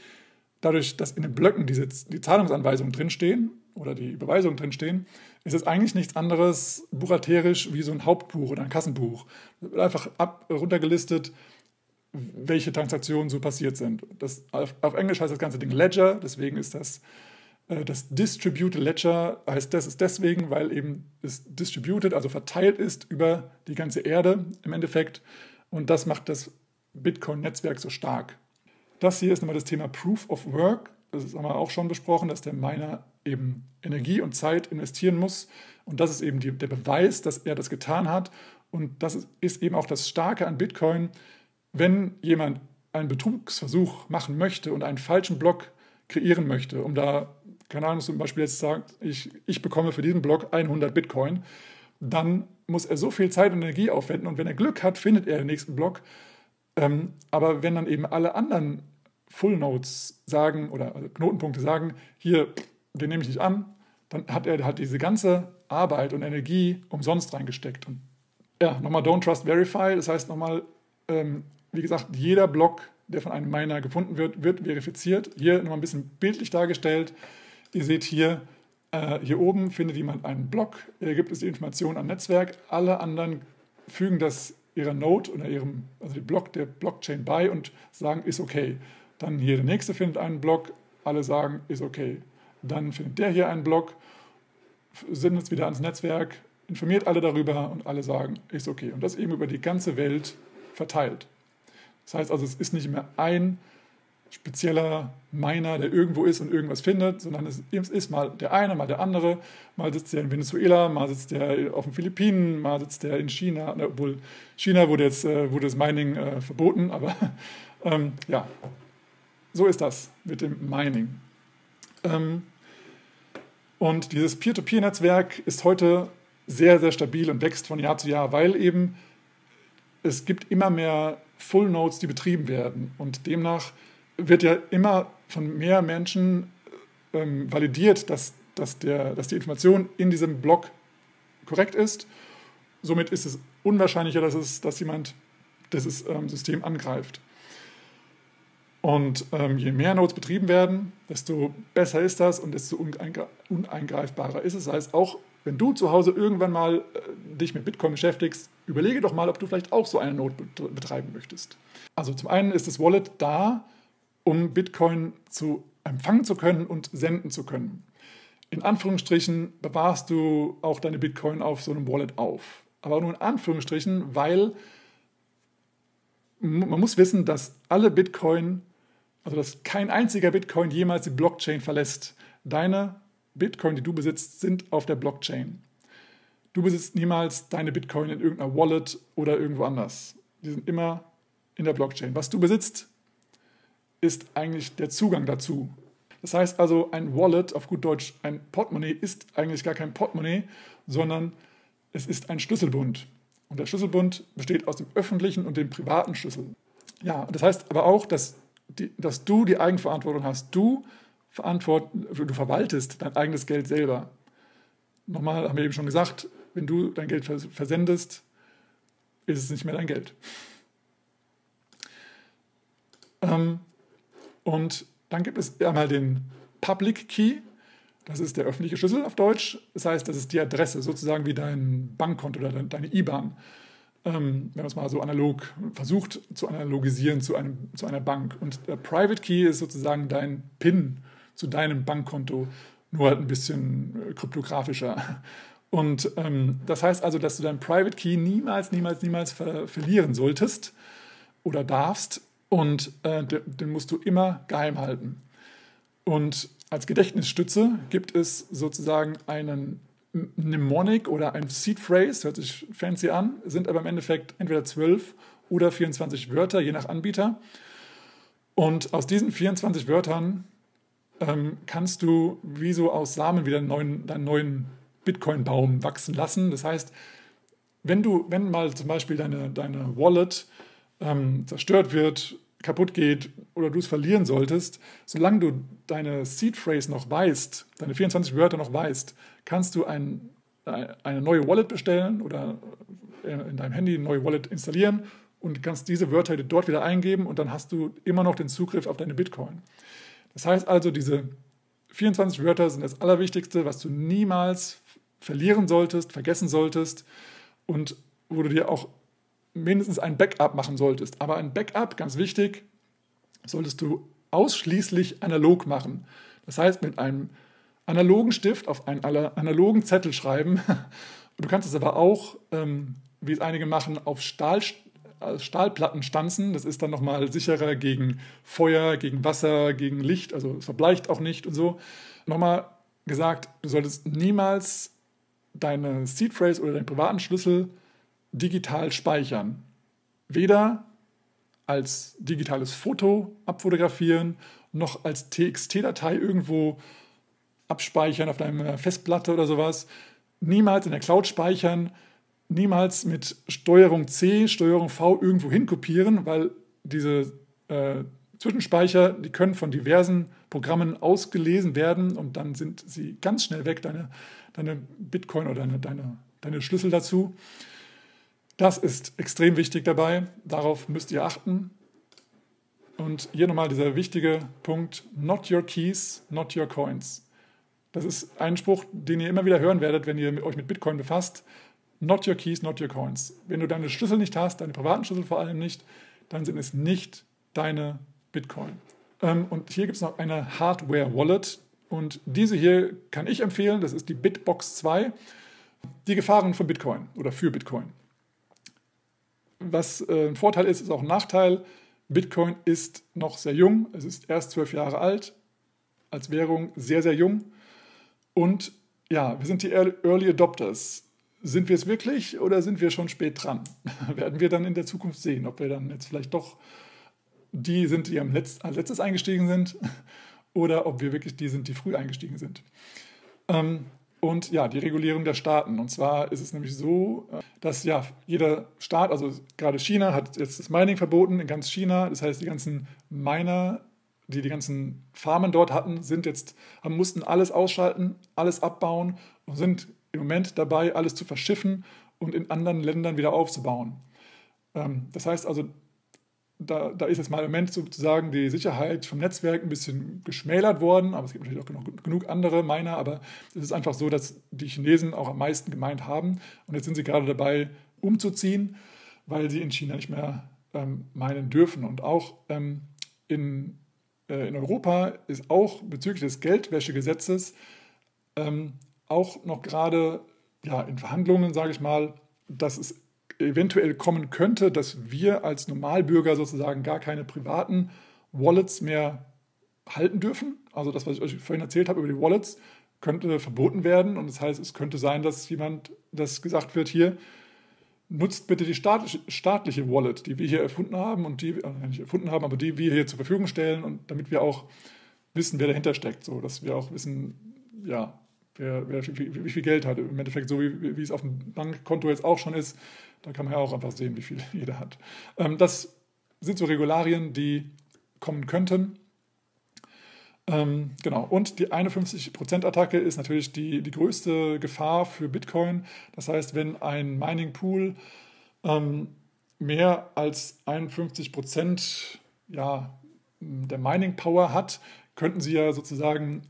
dadurch, dass in den Blöcken diese, die Zahlungsanweisungen drinstehen oder die Überweisungen drinstehen, ist es eigentlich nichts anderes buchhalterisch wie so ein Hauptbuch oder ein Kassenbuch. Einfach ab, runtergelistet, welche Transaktionen so passiert sind. Das, auf, auf, Englisch heißt das ganze Ding Ledger, deswegen ist das äh, das Distributed Ledger heißt das ist deswegen, weil eben es distributed, also verteilt ist über die ganze Erde im Endeffekt und das macht das Bitcoin-Netzwerk so stark. Das hier ist nochmal das Thema Proof of Work. Das haben wir auch schon besprochen, dass der Miner eben Energie und Zeit investieren muss. Und das ist eben die, der Beweis, dass er das getan hat. Und das ist eben auch das Starke an Bitcoin, wenn jemand einen Betrugsversuch machen möchte und einen falschen Block kreieren möchte, um da, keine Ahnung, zum Beispiel jetzt sagt, ich, ich bekomme für diesen Block 100 Bitcoin, dann muss er so viel Zeit und Energie aufwenden und wenn er Glück hat, findet er den nächsten Block. Ähm, aber wenn dann eben alle anderen Full Nodes sagen oder also Knotenpunkte sagen, hier, den nehme ich nicht an, dann hat er halt diese ganze Arbeit und Energie umsonst reingesteckt. Und ja, nochmal Don't Trust Verify, das heißt nochmal, ähm, wie gesagt, jeder Block, der von einem Miner gefunden wird, wird verifiziert. Hier nochmal ein bisschen bildlich dargestellt. Ihr seht hier, äh, hier oben findet jemand einen Block, er gibt es die Information am Netzwerk. Alle anderen fügen das ihrer Node oder ihrem, also dem Block der Blockchain bei und sagen, ist okay. Dann hier der nächste findet einen Block, alle sagen, ist okay. Dann findet der hier einen Block, sendet es wieder ans Netzwerk, informiert alle darüber und alle sagen, ist okay. Und das eben über die ganze Welt verteilt. Das heißt also, es ist nicht mehr ein spezieller Miner, der irgendwo ist und irgendwas findet, sondern es ist mal der eine, mal der andere. Mal sitzt der in Venezuela, mal sitzt der auf den Philippinen, mal sitzt der in China. Obwohl China wurde jetzt äh, wurde das Mining äh, verboten, aber ähm, ja, so ist das mit dem Mining. Ähm, und dieses Peer-to-Peer-Netzwerk ist heute sehr, sehr stabil und wächst von Jahr zu Jahr, weil eben es gibt immer mehr Full Nodes, die betrieben werden. Und demnach wird ja immer von mehr Menschen ähm, validiert, dass, dass, der, dass die Information in diesem Block korrekt ist. Somit ist es unwahrscheinlicher, dass, es, dass jemand dieses ähm, System angreift. Und ähm, je mehr Nodes betrieben werden, desto besser ist das und desto uneingreifbarer ist es. Das heißt, auch wenn du zu Hause irgendwann mal äh, dich mit Bitcoin beschäftigst, überlege doch mal, ob du vielleicht auch so eine Node betreiben möchtest. Also zum einen ist das Wallet da, um Bitcoin zu empfangen zu können und senden zu können. In Anführungsstrichen bewahrst du auch deine Bitcoin auf so einem Wallet auf. Aber nur in Anführungsstrichen, weil man muss wissen, dass alle Bitcoin also dass kein einziger Bitcoin jemals die Blockchain verlässt. Deine Bitcoin, die du besitzt, sind auf der Blockchain. Du besitzt niemals deine Bitcoin in irgendeiner Wallet oder irgendwo anders. Die sind immer in der Blockchain. Was du besitzt, ist eigentlich der Zugang dazu. Das heißt also, ein Wallet, auf gut Deutsch ein Portemonnaie, ist eigentlich gar kein Portemonnaie, sondern es ist ein Schlüsselbund. Und der Schlüsselbund besteht aus dem öffentlichen und dem privaten Schlüssel. Ja, das heißt aber auch, dass die, dass du die Eigenverantwortung hast. Du, verantwort, du verwaltest dein eigenes Geld selber. Nochmal haben wir eben schon gesagt, wenn du dein Geld versendest, ist es nicht mehr dein Geld. Ähm, und dann gibt es einmal den Public Key. Das ist der öffentliche Schlüssel auf Deutsch. Das heißt, das ist die Adresse, sozusagen wie dein Bankkonto oder deine IBAN ähm, wenn man es mal so analog versucht zu analogisieren zu, einem, zu einer Bank. Und der Private Key ist sozusagen dein PIN zu deinem Bankkonto, nur halt ein bisschen äh, kryptografischer. Und ähm, das heißt also, dass du deinen Private Key niemals, niemals, niemals ver verlieren solltest oder darfst. Und äh, den musst du immer geheim halten. Und als Gedächtnisstütze gibt es sozusagen einen Mnemonic oder ein Seed Phrase, hört sich fancy an, sind aber im Endeffekt entweder 12 oder 24 Wörter, je nach Anbieter. Und aus diesen 24 Wörtern ähm, kannst du wie so aus Samen wieder neuen, deinen neuen Bitcoin-Baum wachsen lassen. Das heißt, wenn du, wenn mal zum Beispiel deine, deine Wallet ähm, zerstört wird, kaputt geht oder du es verlieren solltest, solange du deine Seed Phrase noch weißt, deine 24 Wörter noch weißt, kannst du ein, eine neue Wallet bestellen oder in deinem Handy eine neue Wallet installieren und kannst diese Wörter dort wieder eingeben und dann hast du immer noch den Zugriff auf deine Bitcoin. Das heißt also, diese 24 Wörter sind das Allerwichtigste, was du niemals verlieren solltest, vergessen solltest und wo du dir auch mindestens ein Backup machen solltest. Aber ein Backup, ganz wichtig, solltest du ausschließlich analog machen. Das heißt, mit einem analogen Stift auf einen analogen Zettel schreiben. Du kannst es aber auch, ähm, wie es einige machen, auf Stahl, äh, Stahlplatten stanzen. Das ist dann nochmal sicherer gegen Feuer, gegen Wasser, gegen Licht. Also es verbleicht auch nicht und so. Nochmal gesagt, du solltest niemals deine Seed Phrase oder deinen privaten Schlüssel digital speichern. Weder als digitales Foto abfotografieren, noch als TXT-Datei irgendwo abspeichern auf deiner Festplatte oder sowas. Niemals in der Cloud speichern, niemals mit Steuerung C, Steuerung V irgendwo hinkopieren, weil diese äh, Zwischenspeicher, die können von diversen Programmen ausgelesen werden und dann sind sie ganz schnell weg, deine, deine Bitcoin oder deine, deine, deine Schlüssel dazu. Das ist extrem wichtig dabei. Darauf müsst ihr achten. Und hier nochmal dieser wichtige Punkt: Not your keys, not your coins. Das ist ein Spruch, den ihr immer wieder hören werdet, wenn ihr euch mit Bitcoin befasst. Not your keys, not your coins. Wenn du deine Schlüssel nicht hast, deine privaten Schlüssel vor allem nicht, dann sind es nicht deine Bitcoin. Ähm, und hier gibt es noch eine Hardware-Wallet. Und diese hier kann ich empfehlen. Das ist die Bitbox 2. Die Gefahren von Bitcoin oder für Bitcoin. Was äh, ein Vorteil ist, ist auch ein Nachteil. Bitcoin ist noch sehr jung. Es ist erst zwölf Jahre alt. Als Währung sehr, sehr jung. Und ja, wir sind die Early Adopters. Sind wir es wirklich oder sind wir schon spät dran? Werden wir dann in der Zukunft sehen, ob wir dann jetzt vielleicht doch die sind, die am Letz als letztes eingestiegen sind oder ob wir wirklich die sind, die früh eingestiegen sind. Ähm, und ja, die Regulierung der Staaten. Und zwar ist es nämlich so, dass ja jeder Staat, also gerade China, hat jetzt das Mining verboten in ganz China. Das heißt, die ganzen Miner, die die ganzen Farmen dort hatten, sind jetzt, mussten alles ausschalten, alles abbauen und sind im Moment dabei, alles zu verschiffen und in anderen Ländern wieder aufzubauen. Ähm, das heißt also, da, da, ist jetzt mal im Moment sozusagen die Sicherheit vom Netzwerk ein bisschen geschmälert worden, aber es gibt natürlich auch genug, genug andere Miner, aber es ist einfach so, dass die Chinesen auch am meisten gemeint haben und jetzt sind sie gerade dabei umzuziehen, weil sie in China nicht mehr ähm, meinen dürfen und auch ähm, in, äh, in Europa ist auch bezüglich des Geldwäschegesetzes ähm, auch noch gerade ja, in Verhandlungen, sage ich mal, dass es eventuell kommen könnte, dass wir als Normalbürger sozusagen gar keine privaten Wallets mehr halten dürfen. Also das, was ich euch vorhin erzählt habe über die Wallets, könnte verboten werden. Und das heißt, es könnte sein, dass jemand, das gesagt wird hier, nutzt bitte die staatliche, Wallet, die wir hier erfunden haben und die, äh, nicht erfunden haben, aber die wir hier zur Verfügung stellen und damit wir auch wissen, wer dahinter steckt, so dass wir auch wissen, ja, wer, wer wie, wie, viel Geld hat. Im Endeffekt so, wie, wie es auf dem Bankkonto jetzt auch schon ist, da kann man ja auch einfach sehen, wie viel jeder hat. Ähm, das sind so Regularien, die kommen könnten. Ähm, genau, und die 51%-Attacke ist natürlich die, die größte Gefahr für Bitcoin. Das heißt, wenn ein Mining-Pool ähm, mehr als 51% ja, der Mining-Power hat, könnten sie ja sozusagen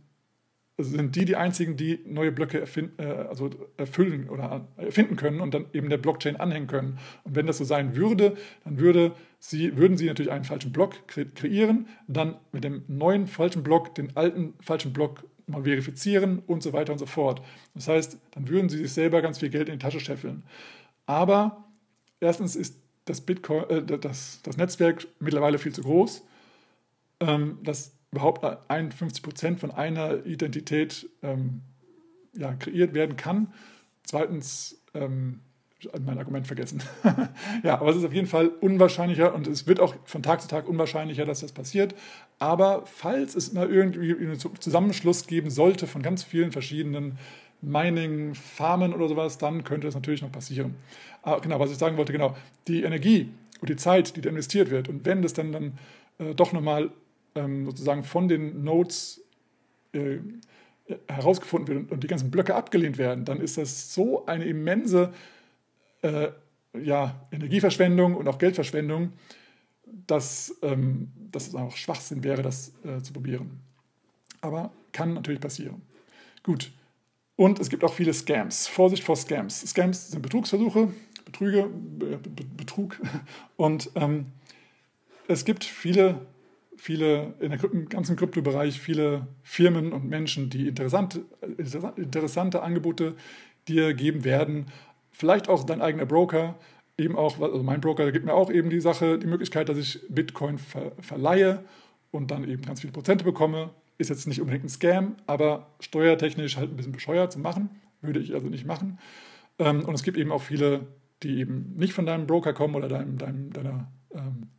sind die die einzigen, die neue Blöcke erfinden, äh, also erfüllen oder erfinden können und dann eben der Blockchain anhängen können. Und wenn das so sein würde, dann würde sie, würden sie natürlich einen falschen Block kre kreieren, dann mit dem neuen falschen Block den alten falschen Block mal verifizieren und so weiter und so fort. Das heißt, dann würden sie sich selber ganz viel Geld in die Tasche scheffeln. Aber erstens ist das, Bitcoin, äh, das, das Netzwerk mittlerweile viel zu groß. Ähm, das überhaupt 51 Prozent von einer Identität ähm, ja, kreiert werden kann. Zweitens, ähm, mein Argument vergessen. ja, aber es ist auf jeden Fall unwahrscheinlicher und es wird auch von Tag zu Tag unwahrscheinlicher, dass das passiert. Aber falls es mal irgendwie einen Zusammenschluss geben sollte von ganz vielen verschiedenen Mining-Farmen oder sowas, dann könnte das natürlich noch passieren. Aber genau, was ich sagen wollte, genau, die Energie und die Zeit, die da investiert wird und wenn das dann, dann äh, doch nochmal ähm, sozusagen von den Nodes äh, herausgefunden wird und, die ganzen Blöcke abgelehnt werden, dann ist das so eine immense äh, ja, Energieverschwendung und auch Geldverschwendung, dass, ähm, dass es auch Schwachsinn wäre, das äh, zu probieren. Aber kann natürlich passieren. Gut. Und es gibt auch viele Scams. Vorsicht vor Scams. Scams sind Betrugsversuche, Betrüge, Betrug. Und ähm, es gibt viele viele, in der, ganzen Kryptobereich viele Firmen und Menschen, die interessante, interessante Angebote dir geben werden. Vielleicht auch dein eigener Broker, eben auch, also mein Broker gibt mir auch eben die Sache, die Möglichkeit, dass ich Bitcoin ver, verleihe und dann eben ganz viele Prozente bekomme. Ist jetzt nicht unbedingt ein Scam, aber steuertechnisch halt ein bisschen bescheuert zu machen. Würde ich also nicht machen. Ähm, und es gibt eben auch viele, die eben nicht von deinem Broker kommen oder deinem, deinem, deiner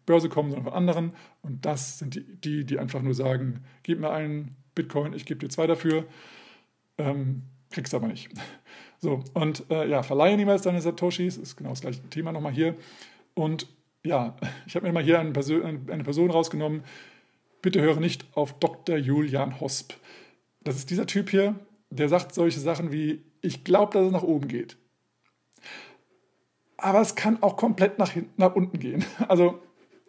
Börse kommen, sondern von anderen. Und das sind die, die, die einfach nur sagen, gib mir einen Bitcoin, ich gebe dir zwei dafür, ähm, kriegst aber nicht. So, und äh, ja, verleihe niemals deine Satoshis, ist genau das gleiche Thema nochmal hier. Und ja, ich habe mir mal hier eine Person, eine Person rausgenommen, bitte höre nicht auf Dr. Julian Hosp. Das ist dieser Typ hier, der sagt solche Sachen wie, ich glaube, dass es nach oben geht aber es kann auch komplett nach, hinten, nach unten gehen. Also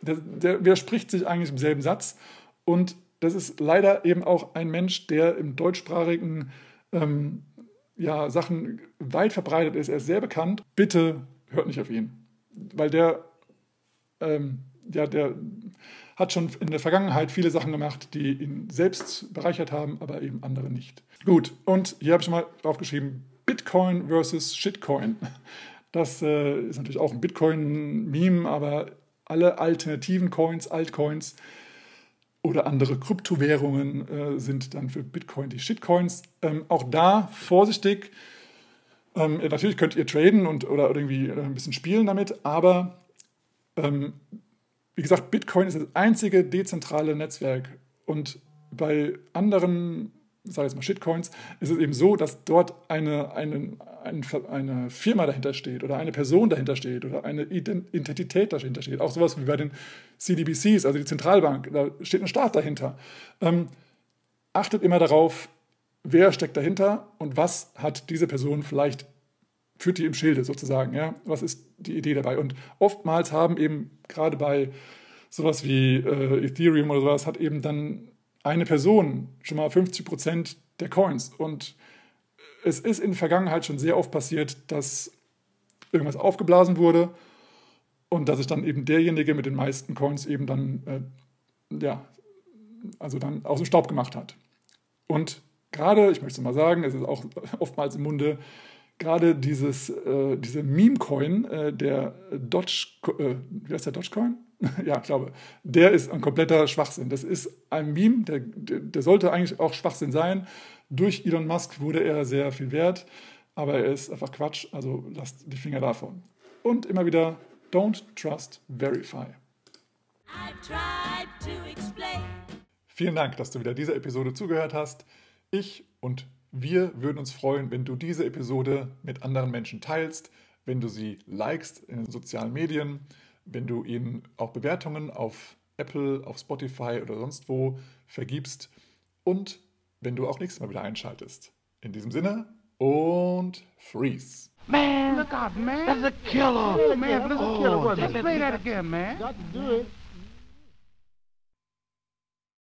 der, der widerspricht sich eigentlich im selben Satz und das ist leider eben auch ein Mensch, der im deutschsprachigen ähm, ja, Sachen weit verbreitet ist. Er ist sehr bekannt. Bitte hört nicht auf ihn. Weil der, ähm, ja, der hat schon in der Vergangenheit viele Sachen gemacht, die ihn selbst bereichert haben, aber eben andere nicht. Gut, und hier habe ich mal draufgeschrieben, Bitcoin versus Shitcoin. Das äh, ist natürlich auch ein Bitcoin-Meme, aber alle alternativen Coins, Altcoins oder andere Kryptowährungen äh, sind dann für Bitcoin die Shitcoins. Ähm, auch da vorsichtig. Ähm, natürlich könnt ihr traden und oder irgendwie äh, ein bisschen spielen damit, aber ähm, wie gesagt, Bitcoin ist das einzige dezentrale Netzwerk. Und bei anderen, sage jetzt mal Shitcoins, ist es eben so, dass dort eine, eine, eine, Firma dahinter steht oder eine Person dahinter steht oder eine Identität dahinter steht. Auch sowas wie bei den CDBCs, also die Zentralbank, da steht ein Staat dahinter. Ähm, achtet immer darauf, wer steckt dahinter und was hat diese Person vielleicht führt die im Schilde sozusagen. Ja? Was ist die Idee dabei? Und oftmals haben eben gerade bei sowas wie äh, Ethereum oder sowas, hat eben dann eine Person schon mal 50 Prozent der Coins. Und es ist in der Vergangenheit schon sehr oft passiert, dass irgendwas aufgeblasen wurde und dass sich dann eben derjenige mit den meisten Coins eben dann, äh, ja, also dann aus dem Staub gemacht hat. Und gerade, ich möchte es mal sagen, es ist auch oftmals im Munde, gerade dieses, äh, diese Meme-Coin, äh, der Dodge, äh, wie heißt der Dogecoin? ja, ich glaube, der ist ein kompletter Schwachsinn. Das ist ein Meme, der, der sollte eigentlich auch Schwachsinn sein. Durch Elon Musk wurde er sehr viel wert, aber er ist einfach Quatsch, also lasst die Finger davon. Und immer wieder, don't trust, verify. Vielen Dank, dass du wieder dieser Episode zugehört hast. Ich und wir würden uns freuen, wenn du diese Episode mit anderen Menschen teilst, wenn du sie likest in den sozialen Medien, wenn du ihnen auch Bewertungen auf Apple, auf Spotify oder sonst wo vergibst und wenn du auch nächstes Mal wieder einschaltest. In diesem Sinne und freeze. Man, look out, man. That's a killer. Oh, man, that's a killer. Oh, Let's play that again, man. Got to do it.